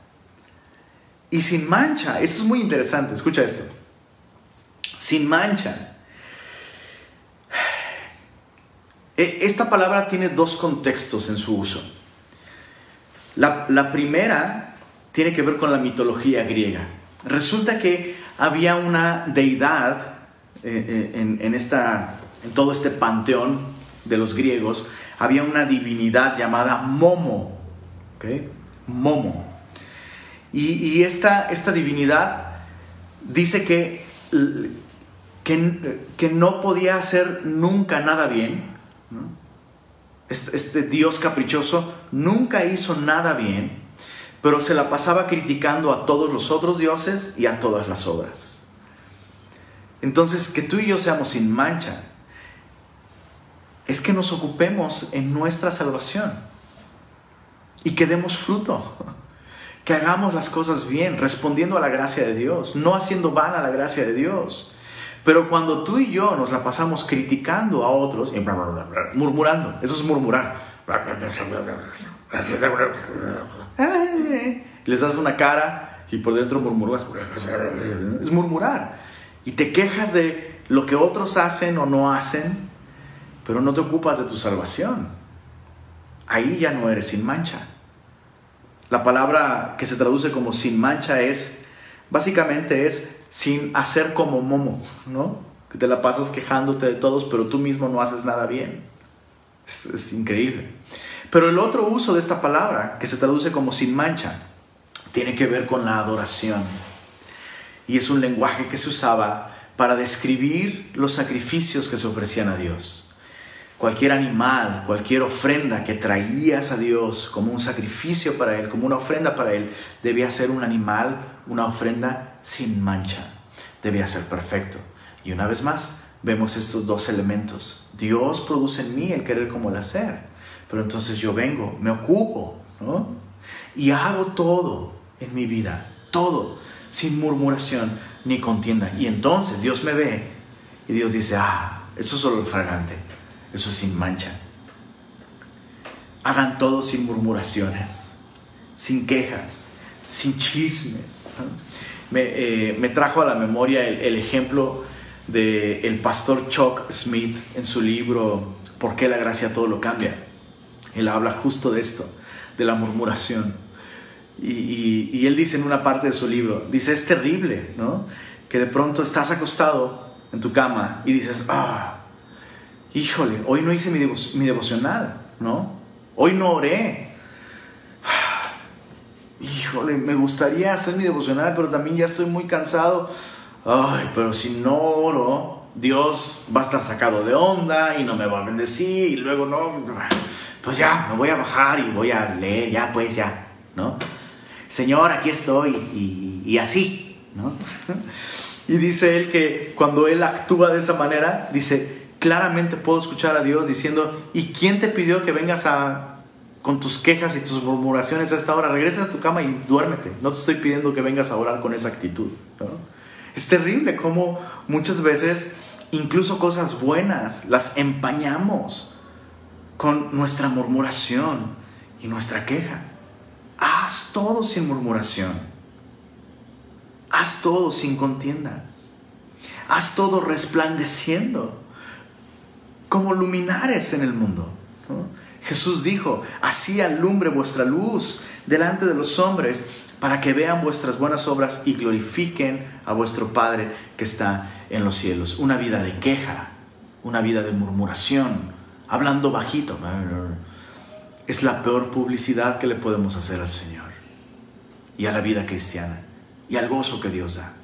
Y sin mancha, eso es muy interesante, escucha esto, sin mancha. E, esta palabra tiene dos contextos en su uso. La, la primera tiene que ver con la mitología griega. Resulta que había una deidad eh, eh, en, esta, en todo este panteón de los griegos, había una divinidad llamada Momo. Momo. Y, esta, esta, divinidad dice que, que, que, no podía hacer nunca nada bien. Este, este Dios caprichoso nunca hizo nada bien pero se la pasaba criticando a todos los otros dioses y a todas las obras. Entonces, que tú y yo seamos sin mancha es que nos ocupemos en nuestra salvación y que demos fruto, que hagamos las cosas bien, respondiendo a la gracia de Dios, no haciendo vana la gracia de Dios. Pero cuando tú y yo nos la pasamos criticando a otros, murmurando, eso es murmurar les das una cara y por dentro murmuras. Es murmurar. Y te quejas de lo que otros hacen o no hacen, pero no te ocupas de tu salvación. Ahí ya no eres sin mancha. La palabra que se traduce como sin mancha es, básicamente es sin hacer como momo, ¿no? Que te la pasas quejándote de todos, pero tú mismo no haces nada bien. Es, es increíble. Pero el otro uso de esta palabra, que se traduce como sin mancha, tiene que ver con la adoración. Y es un lenguaje que se usaba para describir los sacrificios que se ofrecían a Dios. Cualquier animal, cualquier ofrenda que traías a Dios como un sacrificio para Él, como una ofrenda para Él, debía ser un animal, una ofrenda sin mancha. Debía ser perfecto. Y una vez más, vemos estos dos elementos. Dios produce en mí el querer como el hacer. Pero entonces yo vengo, me ocupo, ¿no? Y hago todo en mi vida, todo, sin murmuración ni contienda. Y entonces Dios me ve y Dios dice, ah, eso es solo el fragante, eso es sin mancha. Hagan todo sin murmuraciones, sin quejas, sin chismes. Me, eh, trajo a la memoria el, ejemplo del el pastor Chuck Smith en su libro ¿Por qué la gracia todo lo cambia? Él habla justo de esto, de la murmuración. Y, él dice en una parte de su libro, dice, es terrible, ¿no? Que de pronto estás acostado en tu cama y dices, ah, híjole, hoy no hice mi, devocional, ¿no? Hoy no oré. híjole, me gustaría hacer mi devocional, pero también ya estoy muy cansado. Ay, pero si no oro, Dios va a estar sacado de onda y no me va a bendecir y luego no pues ya, me voy a bajar y voy a leer, ya pues ya, ¿no? Señor, aquí estoy y, así, ¿no? Y dice él que cuando él actúa de esa manera, dice, claramente puedo escuchar a Dios diciendo, ¿y quién te pidió que vengas a, con tus quejas y tus murmuraciones a esta hora? Regresa a tu cama y duérmete. No te estoy pidiendo que vengas a orar con esa actitud. Es terrible cómo muchas veces incluso cosas buenas las empañamos con nuestra murmuración y nuestra queja. Haz todo sin murmuración. Haz todo sin contiendas. Haz todo resplandeciendo como luminares en el mundo. Jesús dijo, así alumbre vuestra luz delante de los hombres para que vean vuestras buenas obras y glorifiquen a vuestro Padre que está en los cielos. Una vida de queja, una vida de murmuración, hablando bajito. Es la peor publicidad que le podemos hacer al Señor y a la vida cristiana y al gozo que Dios da.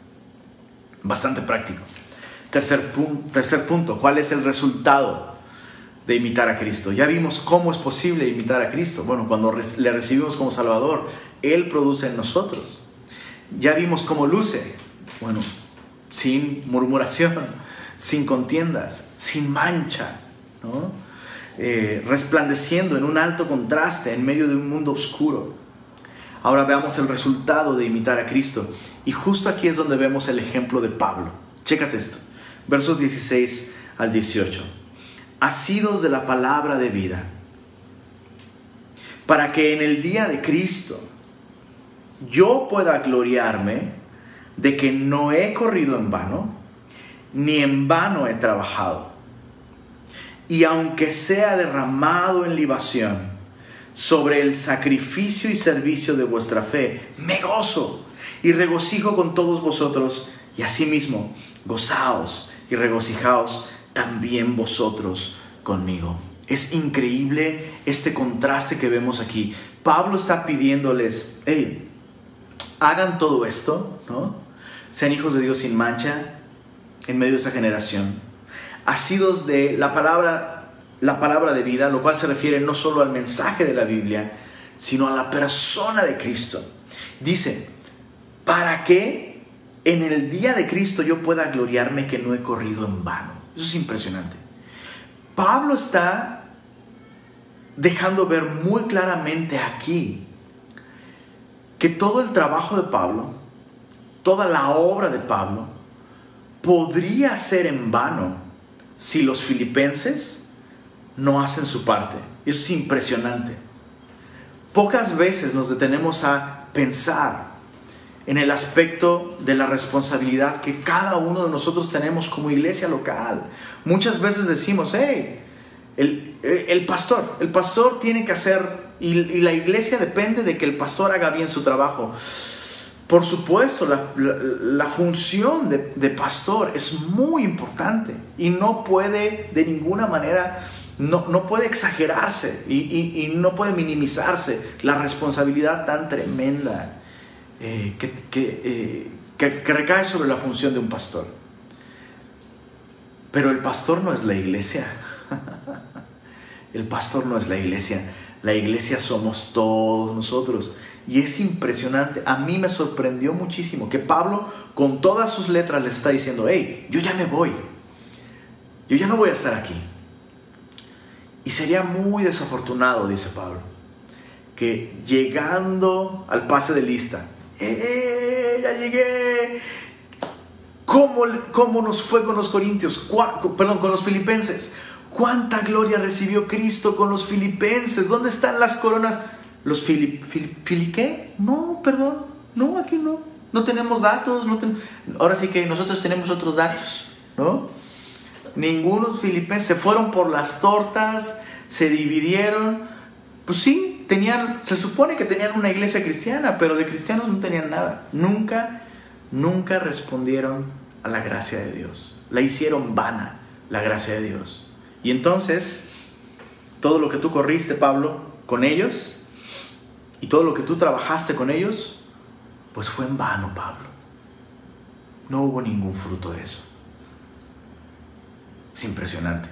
Bastante práctico. Tercer, tercer punto, ¿cuál es el resultado de imitar a Cristo? Ya vimos cómo es posible imitar a Cristo. Bueno, cuando le recibimos como Salvador, Él produce en nosotros. Ya vimos cómo luce. Bueno, sin murmuración, sin contiendas, sin mancha, ¿no? Eh, resplandeciendo en un alto contraste en medio de un mundo oscuro. Ahora veamos el resultado de imitar a Cristo. Y justo aquí es donde vemos el ejemplo de Pablo. Chécate esto. Versos 16 al 18. Asidos de la palabra de vida, para que en el día de Cristo yo pueda gloriarme de que no he corrido en vano, ni en vano he trabajado. Y aunque sea derramado en libación sobre el sacrificio y servicio de vuestra fe, me gozo y regocijo con todos vosotros, y asimismo gozaos y regocijaos también vosotros conmigo. Es increíble este contraste que vemos aquí. Pablo está pidiéndoles, hey, hagan todo esto, ¿no? Sean hijos de Dios sin mancha en medio de esa generación. Asidos de la palabra, la palabra de vida, lo cual se refiere no solo al mensaje de la Biblia, sino a la persona de Cristo. Dice, para que en el día de Cristo yo pueda gloriarme que no he corrido en vano. Eso es impresionante. Pablo está dejando ver muy claramente aquí que todo el trabajo de Pablo, toda la obra de Pablo, podría ser en vano si los filipenses no hacen su parte. Eso es impresionante. Pocas veces nos detenemos a pensar en el aspecto de la responsabilidad que cada uno de nosotros tenemos como iglesia local. Muchas veces decimos, hey, el, pastor, el pastor tiene que hacer, y, la iglesia depende de que el pastor haga bien su trabajo. Por supuesto, la, función de, pastor es muy importante y no puede de ninguna manera, no, no puede exagerarse y, no puede minimizarse la responsabilidad tan tremenda eh, eh, que, que recae sobre la función de un pastor. Pero el pastor no es la iglesia. El pastor no es la iglesia. La iglesia somos todos nosotros. Y es impresionante. A mí me sorprendió muchísimo que Pablo con todas sus letras les está diciendo, hey, yo ya me voy. Yo ya no voy a estar aquí. Y sería muy desafortunado, dice Pablo, que llegando al pase de lista, ¡eh! Ya llegué. ¿Cómo, ¿Cómo, nos fue con los corintios? Perdón, con los filipenses. ¿Cuánta gloria recibió Cristo con los filipenses? ¿Dónde están las coronas? ¿Los filip, qué? No, perdón. No, aquí no. No tenemos datos. No Ahora sí que nosotros tenemos otros datos, ¿no? Ninguno filipenses se fueron por las tortas, se dividieron. Pues sí, tenían, se supone que tenían una iglesia cristiana, pero de cristianos no tenían nada. Nunca, nunca respondieron a la gracia de Dios. La hicieron vana, la gracia de Dios. Y entonces, todo lo que tú corriste, Pablo, con ellos, y todo lo que tú trabajaste con ellos, pues fue en vano, Pablo. No hubo ningún fruto de eso. Es impresionante.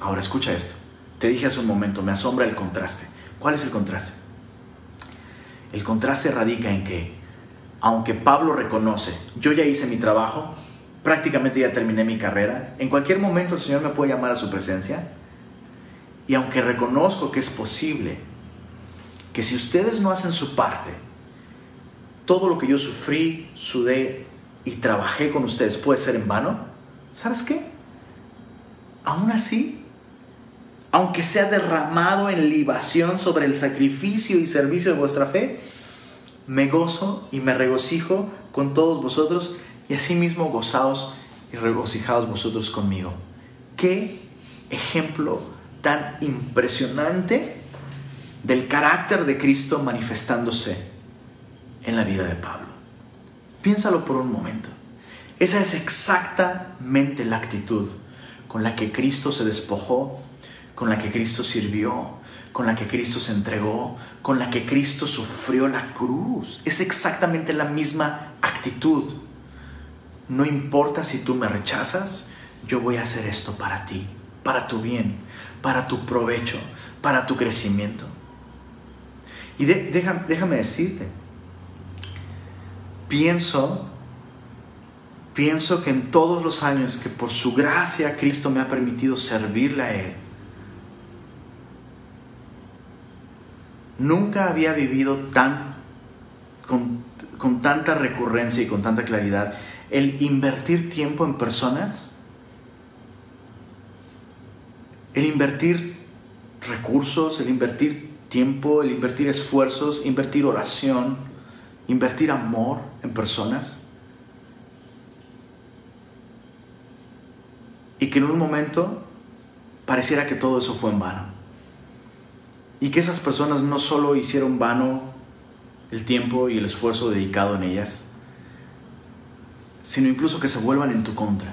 Ahora escucha esto. Te dije hace un momento, me asombra el contraste. ¿Cuál es el contraste? El contraste radica en que, aunque Pablo reconoce, yo ya hice mi trabajo, prácticamente ya terminé mi carrera. En cualquier momento el Señor me puede llamar a su presencia. Y aunque reconozco que es posible que si ustedes no hacen su parte, todo lo que yo sufrí, sudé y trabajé con ustedes puede ser en vano, ¿sabes qué? Aún así, aunque sea derramado en libación sobre el sacrificio y servicio de vuestra fe, me gozo y me regocijo con todos vosotros y asimismo gozaos y regocijaos vosotros conmigo. Qué ejemplo tan impresionante del carácter de Cristo manifestándose en la vida de Pablo. Piénsalo por un momento. Esa es exactamente la actitud con la que Cristo se despojó, con la que Cristo sirvió, con la que Cristo se entregó, con la que Cristo sufrió la cruz. Es exactamente la misma actitud. No importa si tú me rechazas, yo voy a hacer esto para ti, para tu bien, para tu provecho, para tu crecimiento. Y déjame decirte, pienso, pienso que en todos los años que por su gracia Cristo me ha permitido servirle a Él, nunca había vivido tan, con, con tanta recurrencia y con tanta claridad el invertir tiempo en personas, el invertir recursos, el invertir tiempo, el invertir esfuerzos, invertir oración, invertir amor en personas. Y que en un momento pareciera que todo eso fue en vano. Y que esas personas no solo hicieron vano el tiempo y el esfuerzo dedicado en ellas, sino incluso que se vuelvan en tu contra.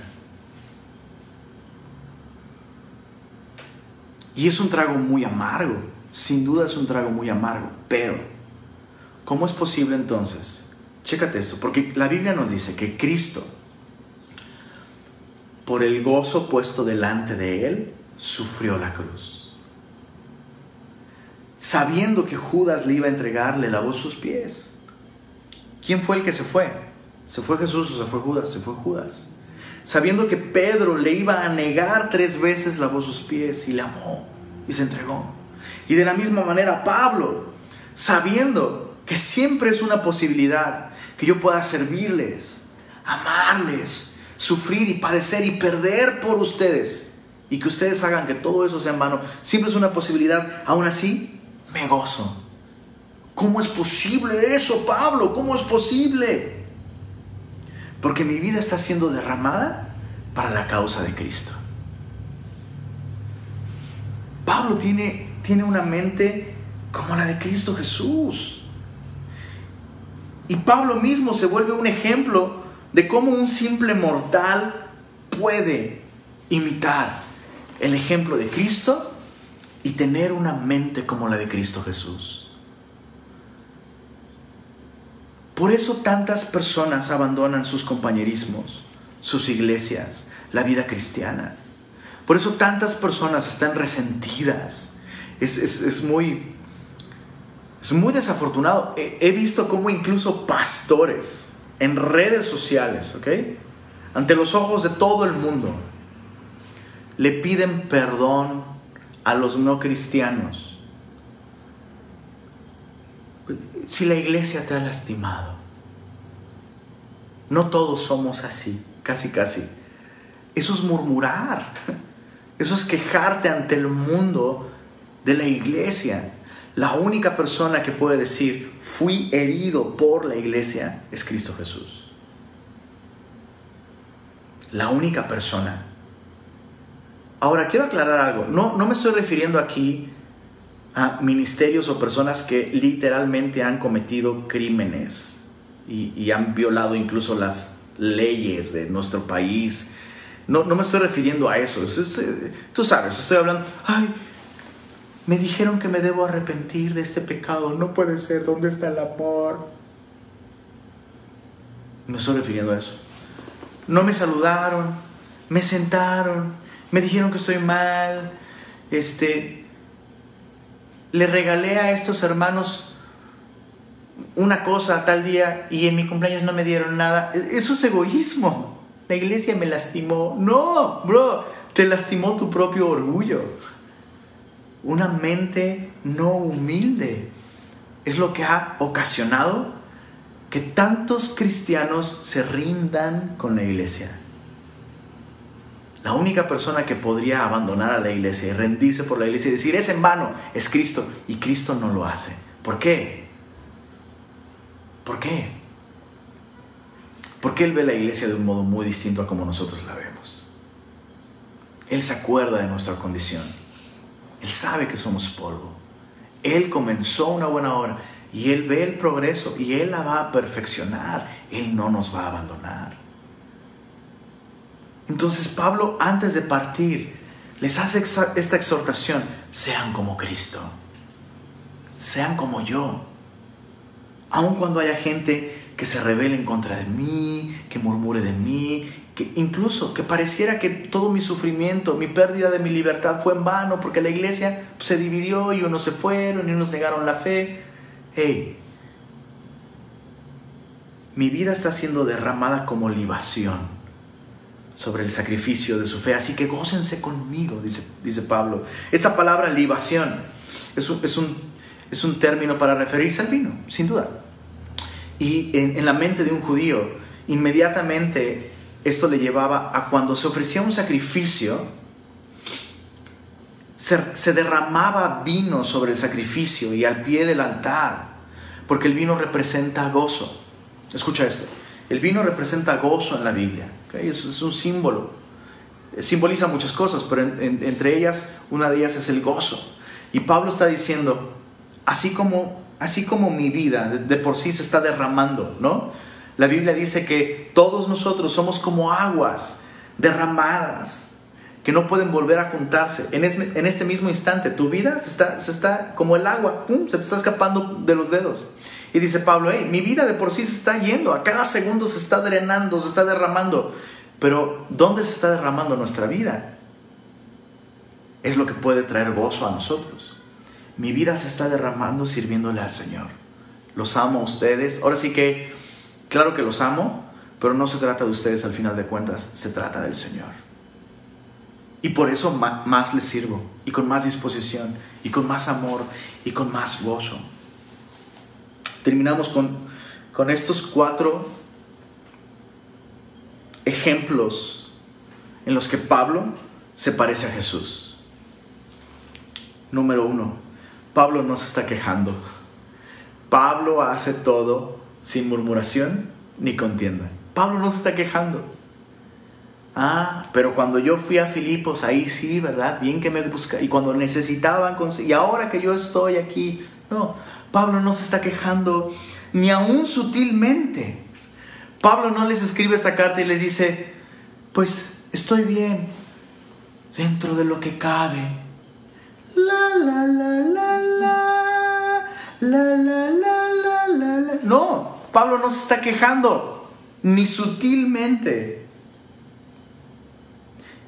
Y es un trago muy amargo, sin duda es un trago muy amargo, pero ¿cómo es posible entonces? Chécate esto, porque la Biblia nos dice que Cristo, por el gozo puesto delante de él, sufrió la cruz. Sabiendo que Judas le iba a entregar, le lavó sus pies. ¿Quién fue el que se fue? ¿Se fue Jesús o se fue Judas? Se fue Judas sabiendo que Pedro le iba a negar tres veces, lavó sus pies y le amó y se entregó. Y de la misma manera Pablo, sabiendo que siempre es una posibilidad que yo pueda servirles, amarles, sufrir y padecer y perder por ustedes y que ustedes hagan que todo eso sea en vano, siempre es una posibilidad, aún así me gozo. ¿Cómo es posible eso, Pablo? ¿Cómo es posible? Porque mi vida está siendo derramada para la causa de Cristo. Pablo tiene, tiene una mente como la de Cristo Jesús. Y Pablo mismo se vuelve un ejemplo de cómo un simple mortal puede imitar el ejemplo de Cristo y tener una mente como la de Cristo Jesús. Por eso tantas personas abandonan sus compañerismos, sus iglesias, la vida cristiana. Por eso tantas personas están resentidas. Es, muy, es muy desafortunado. He, visto cómo incluso pastores en redes sociales. Ante los ojos de todo el mundo, le piden perdón a los no cristianos si la iglesia te ha lastimado. No todos somos así, casi, casi. Eso es murmurar. Eso es quejarte ante el mundo de la iglesia. La única persona que puede decir, fui herido por la iglesia, es Cristo Jesús. La única persona. Ahora, quiero aclarar algo. No, no me estoy refiriendo aquí a ministerios o personas que literalmente han cometido crímenes y, han violado incluso las leyes de nuestro país. No, no me estoy refiriendo a eso. Eh, tú sabes, estoy hablando, me dijeron que me debo arrepentir de este pecado. No puede ser, ¿dónde está el amor? Me estoy refiriendo a eso. No me saludaron, me sentaron, me dijeron que estoy mal, este, le regalé a estos hermanos una cosa tal día y en mi cumpleaños no me dieron nada. Eso es egoísmo. La iglesia me lastimó. No, bro, te lastimó tu propio orgullo. Una mente no humilde es lo que ha ocasionado que tantos cristianos se rindan con la iglesia. La única persona que podría abandonar a la iglesia y rendirse por la iglesia y decir, es en vano, es Cristo. Y Cristo no lo hace. ¿Por qué? ¿Por qué? Porque Él ve la iglesia de un modo muy distinto a como nosotros la vemos. Él se acuerda de nuestra condición. Él sabe que somos polvo. Él comenzó una buena obra y Él ve el progreso y Él la va a perfeccionar. Él no nos va a abandonar. Entonces Pablo antes de partir les hace esta exhortación, sean como Cristo, sean como yo. Aun cuando haya gente que se revele en contra de mí, que murmure de mí, que incluso que pareciera que todo mi sufrimiento, mi pérdida de mi libertad fue en vano porque la iglesia se dividió y unos se fueron y unos negaron la fe. Hey, mi vida está siendo derramada como libación sobre el sacrificio de su fe. Así que gócense conmigo, dice, dice Pablo. Esta palabra libación es un, es, un, es un, término para referirse al vino, sin duda. Y en, en la mente de un judío, inmediatamente esto le llevaba a cuando se ofrecía un sacrificio, se, derramaba vino sobre el sacrificio y al pie del altar, porque el vino representa gozo. Escucha esto. El vino representa gozo en la Biblia. Es, un símbolo. Simboliza muchas cosas, pero entre ellas, una de ellas es el gozo. Y Pablo está diciendo, así como, así como mi vida de, por sí se está derramando, ¿no? La Biblia dice que todos nosotros somos como aguas derramadas, que no pueden volver a juntarse. En, este mismo instante, tu vida se está, se está como el agua, se te está escapando de los dedos. Y dice Pablo, hey, mi vida de por sí se está yendo, a cada segundo se está drenando, se está derramando. Pero ¿dónde se está derramando nuestra vida? Es lo que puede traer gozo a nosotros. Mi vida se está derramando sirviéndole al Señor. Los amo a ustedes. Ahora sí que, claro que los amo, pero no se trata de ustedes al final de cuentas, se trata del Señor. Y por eso más les sirvo, y con más disposición, y con más amor, y con más gozo terminamos con, con estos cuatro ejemplos en los que Pablo se parece a Jesús. Número uno, Pablo no se está quejando. Pablo hace todo sin murmuración ni contienda. Pablo no se está quejando. Ah, pero cuando yo fui a Filipos, ahí sí, ¿verdad? Bien que me busca. Y cuando necesitaban, y ahora que yo estoy aquí, no. Pablo no se está quejando ni aún sutilmente. Pablo no les escribe esta carta y les dice, pues estoy bien dentro de lo que cabe. La la la la la la la la la la. No, Pablo no se está quejando ni sutilmente.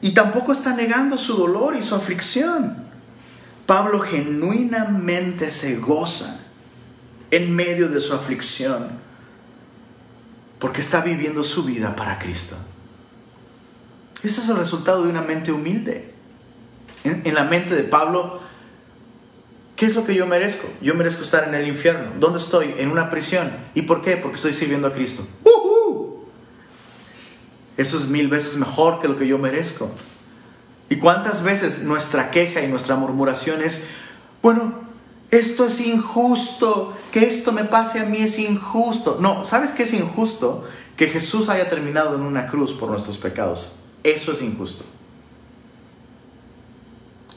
Y tampoco está negando su dolor y su aflicción. Pablo genuinamente se goza en medio de su aflicción, porque está viviendo su vida para Cristo. Eso es el resultado de una mente humilde. En, la mente de Pablo, ¿qué es lo que yo merezco? Yo merezco estar en el infierno. ¿Dónde estoy? En una prisión. ¿Y por qué? Porque estoy sirviendo a Cristo. Eso es mil veces mejor que lo que yo merezco. ¿Y cuántas veces nuestra queja y nuestra murmuración es, bueno, esto es injusto, que esto me pase a mí es injusto. No, ¿sabes qué es injusto? Que Jesús haya terminado en una cruz por nuestros pecados. Eso es injusto.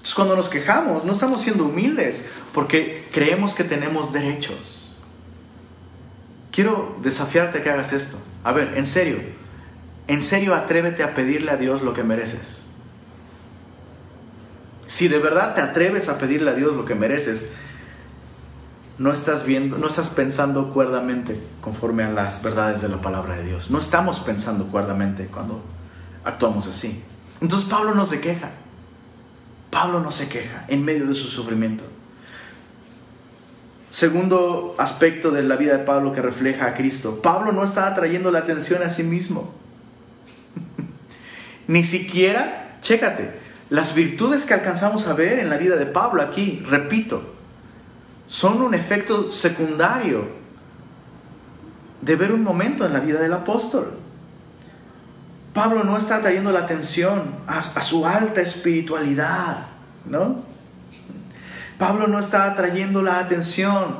Entonces cuando nos quejamos, no estamos siendo humildes porque creemos que tenemos derechos. Quiero desafiarte a que hagas esto. A ver, en serio, en serio atrévete a pedirle a Dios lo que mereces. Si de verdad te atreves a pedirle a Dios lo que mereces, no estás viendo, no estás pensando cuerdamente conforme a las verdades de la palabra de Dios. No estamos pensando cuerdamente cuando actuamos así. Entonces Pablo no se queja. Pablo no se queja en medio de su sufrimiento. Segundo aspecto de la vida de Pablo que refleja a Cristo. Pablo no está atrayendo la atención a sí mismo. Ni siquiera, chécate, las virtudes que alcanzamos a ver en la vida de Pablo aquí, repito, son un efecto secundario de ver un momento en la vida del apóstol. Pablo no está trayendo la atención a, su alta espiritualidad, ¿no? Pablo no está trayendo la atención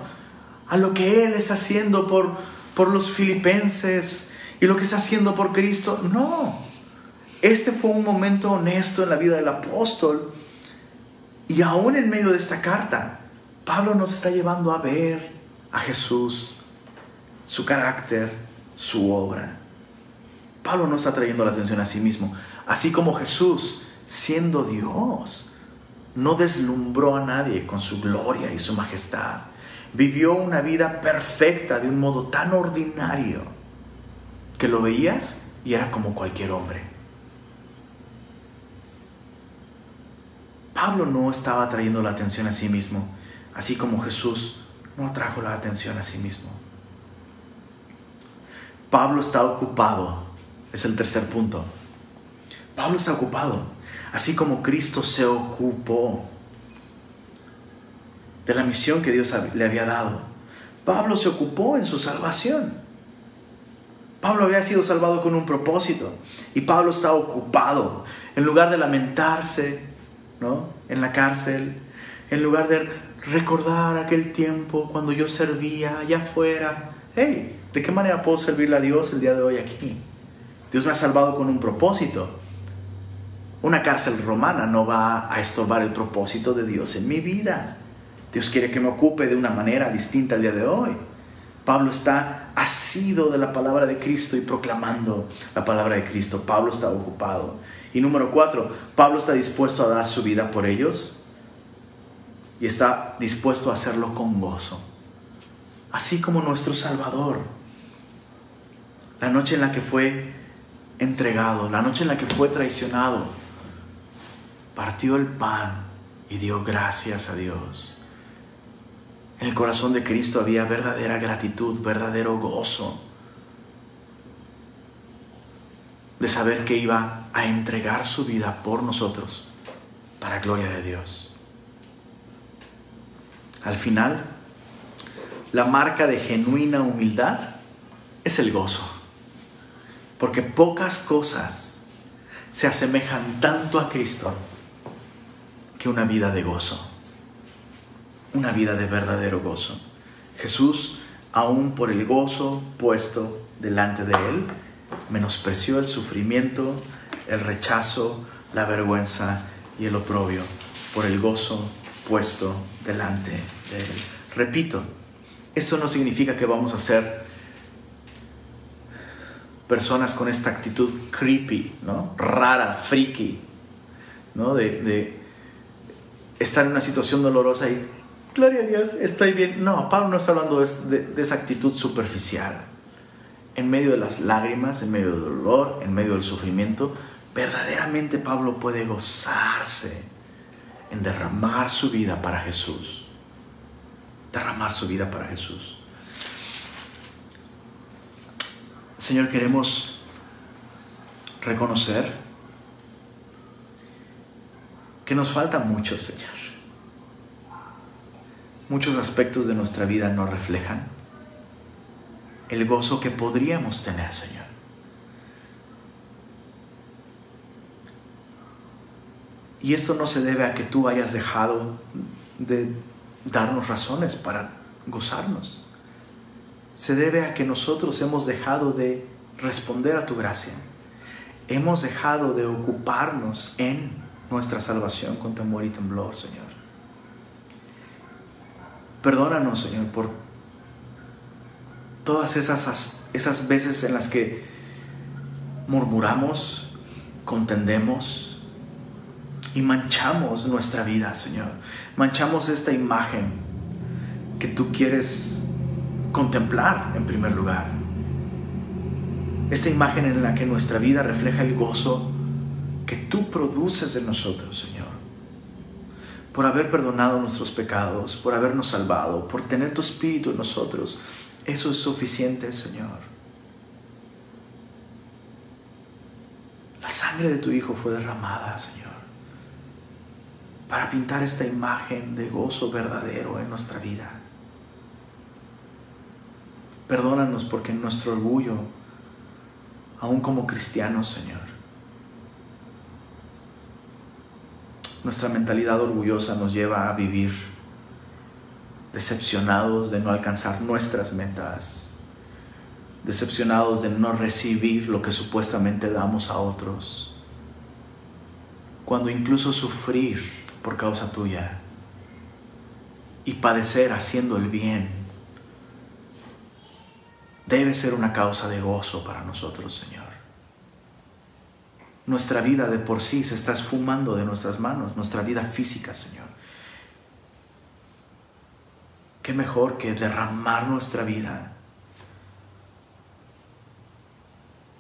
a lo que él está haciendo por, por los filipenses y lo que está haciendo por Cristo. No, este fue un momento honesto en la vida del apóstol y aún en medio de esta carta, Pablo nos está llevando a ver a Jesús, su carácter, su obra. Pablo no está trayendo la atención a sí mismo. Así como Jesús siendo Dios. No deslumbró a nadie con su gloria y su majestad. Vivió una vida perfecta de un modo tan ordinario que lo veías y era como cualquier hombre. Pablo no estaba trayendo la atención a sí mismo, así como Jesús no atrajo la atención a sí mismo. Pablo está ocupado, es el tercer punto. Pablo está ocupado, así como Cristo se ocupó de la misión que Dios le había dado. Pablo se ocupó en su salvación. Pablo había sido salvado con un propósito y Pablo está ocupado. En lugar de lamentarse ¿no? en la cárcel, en lugar de recordar aquel tiempo cuando yo servía allá afuera, hey, ¿de qué manera puedo servirle a Dios el día de hoy aquí? Dios me ha salvado con un propósito. Una cárcel romana no va a estorbar el propósito de Dios en mi vida. Dios quiere que me ocupe de una manera distinta el día de hoy. Pablo está asido de la palabra de Cristo y proclamando la palabra de Cristo. Pablo está ocupado. Y número cuatro, Pablo está dispuesto a dar su vida por ellos y está dispuesto a hacerlo con gozo. Así como nuestro Salvador. La noche en la que fue entregado, la noche en la que fue traicionado, partió el pan y dio gracias a Dios. En el corazón de Cristo había verdadera gratitud, verdadero gozo de saber que iba a entregar su vida por nosotros para gloria de Dios. Al final, la marca de genuina humildad es el gozo, porque pocas cosas se asemejan tanto a Cristo que una vida de gozo una vida de verdadero gozo. Jesús, aún por el gozo puesto delante de él, menospreció el sufrimiento, el rechazo, la vergüenza y el oprobio por el gozo puesto delante de él. Repito, eso no significa que vamos a ser personas con esta actitud creepy, ¿no? rara, freaky, ¿no? de, de estar en una situación dolorosa y gloria a Dios, estoy bien. No, Pablo no está hablando de, esa actitud superficial. En medio de las lágrimas, en medio del dolor, en medio del sufrimiento, verdaderamente Pablo puede gozarse en derramar su vida para Jesús. Derramar su vida para Jesús. Señor, queremos reconocer que nos falta mucho, Señor muchos aspectos de nuestra vida no reflejan el gozo que podríamos tener, Señor. Y esto no se debe a que tú hayas dejado de darnos razones para gozarnos. Se debe a que nosotros hemos dejado de responder a tu gracia. Hemos dejado de ocuparnos en nuestra salvación con temor y temblor, Señor. Perdónanos, Señor, por todas esas, esas veces en las que murmuramos, contendemos y manchamos nuestra vida, Señor. Manchamos esta imagen que tú quieres contemplar en primer lugar. Esta imagen en la que nuestra vida refleja el gozo que tú produces en nosotros, Señor por haber perdonado nuestros pecados, por habernos salvado, por tener tu Espíritu en nosotros. Eso es suficiente, Señor. La sangre de tu Hijo fue derramada, Señor, para pintar esta imagen de gozo verdadero en nuestra vida. Perdónanos porque nuestro orgullo, aún como cristianos, Señor, nuestra mentalidad orgullosa nos lleva a vivir decepcionados de no alcanzar nuestras metas, decepcionados de no recibir lo que supuestamente damos a otros, cuando incluso sufrir por causa tuya y padecer haciendo el bien debe ser una causa de gozo para nosotros, Señor. nuestra vida de por sí se está esfumando de nuestras manos, nuestra vida física, Señor. ¿Qué mejor que derramar nuestra vida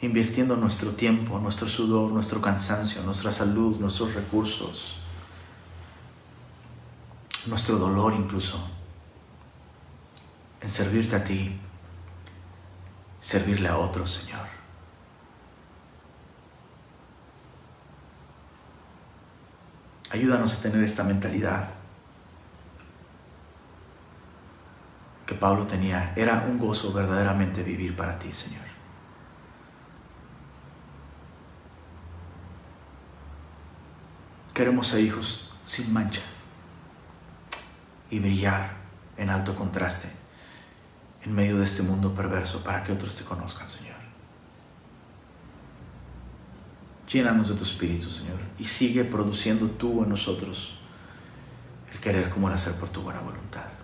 invirtiendo nuestro tiempo, nuestro sudor, nuestro cansancio, nuestra salud, nuestros recursos, nuestro dolor incluso, en servirte a ti, servirle a otros, Señor. Ayúdanos a tener esta mentalidad que Pablo tenía. Era un gozo verdaderamente vivir para ti, Señor. Queremos ser hijos sin mancha y brillar en alto contraste en medio de este mundo perverso para que otros te conozcan, Señor. Llénanos de tu espíritu, Señor, y sigue produciendo tú en nosotros el querer como el hacer por tu buena voluntad.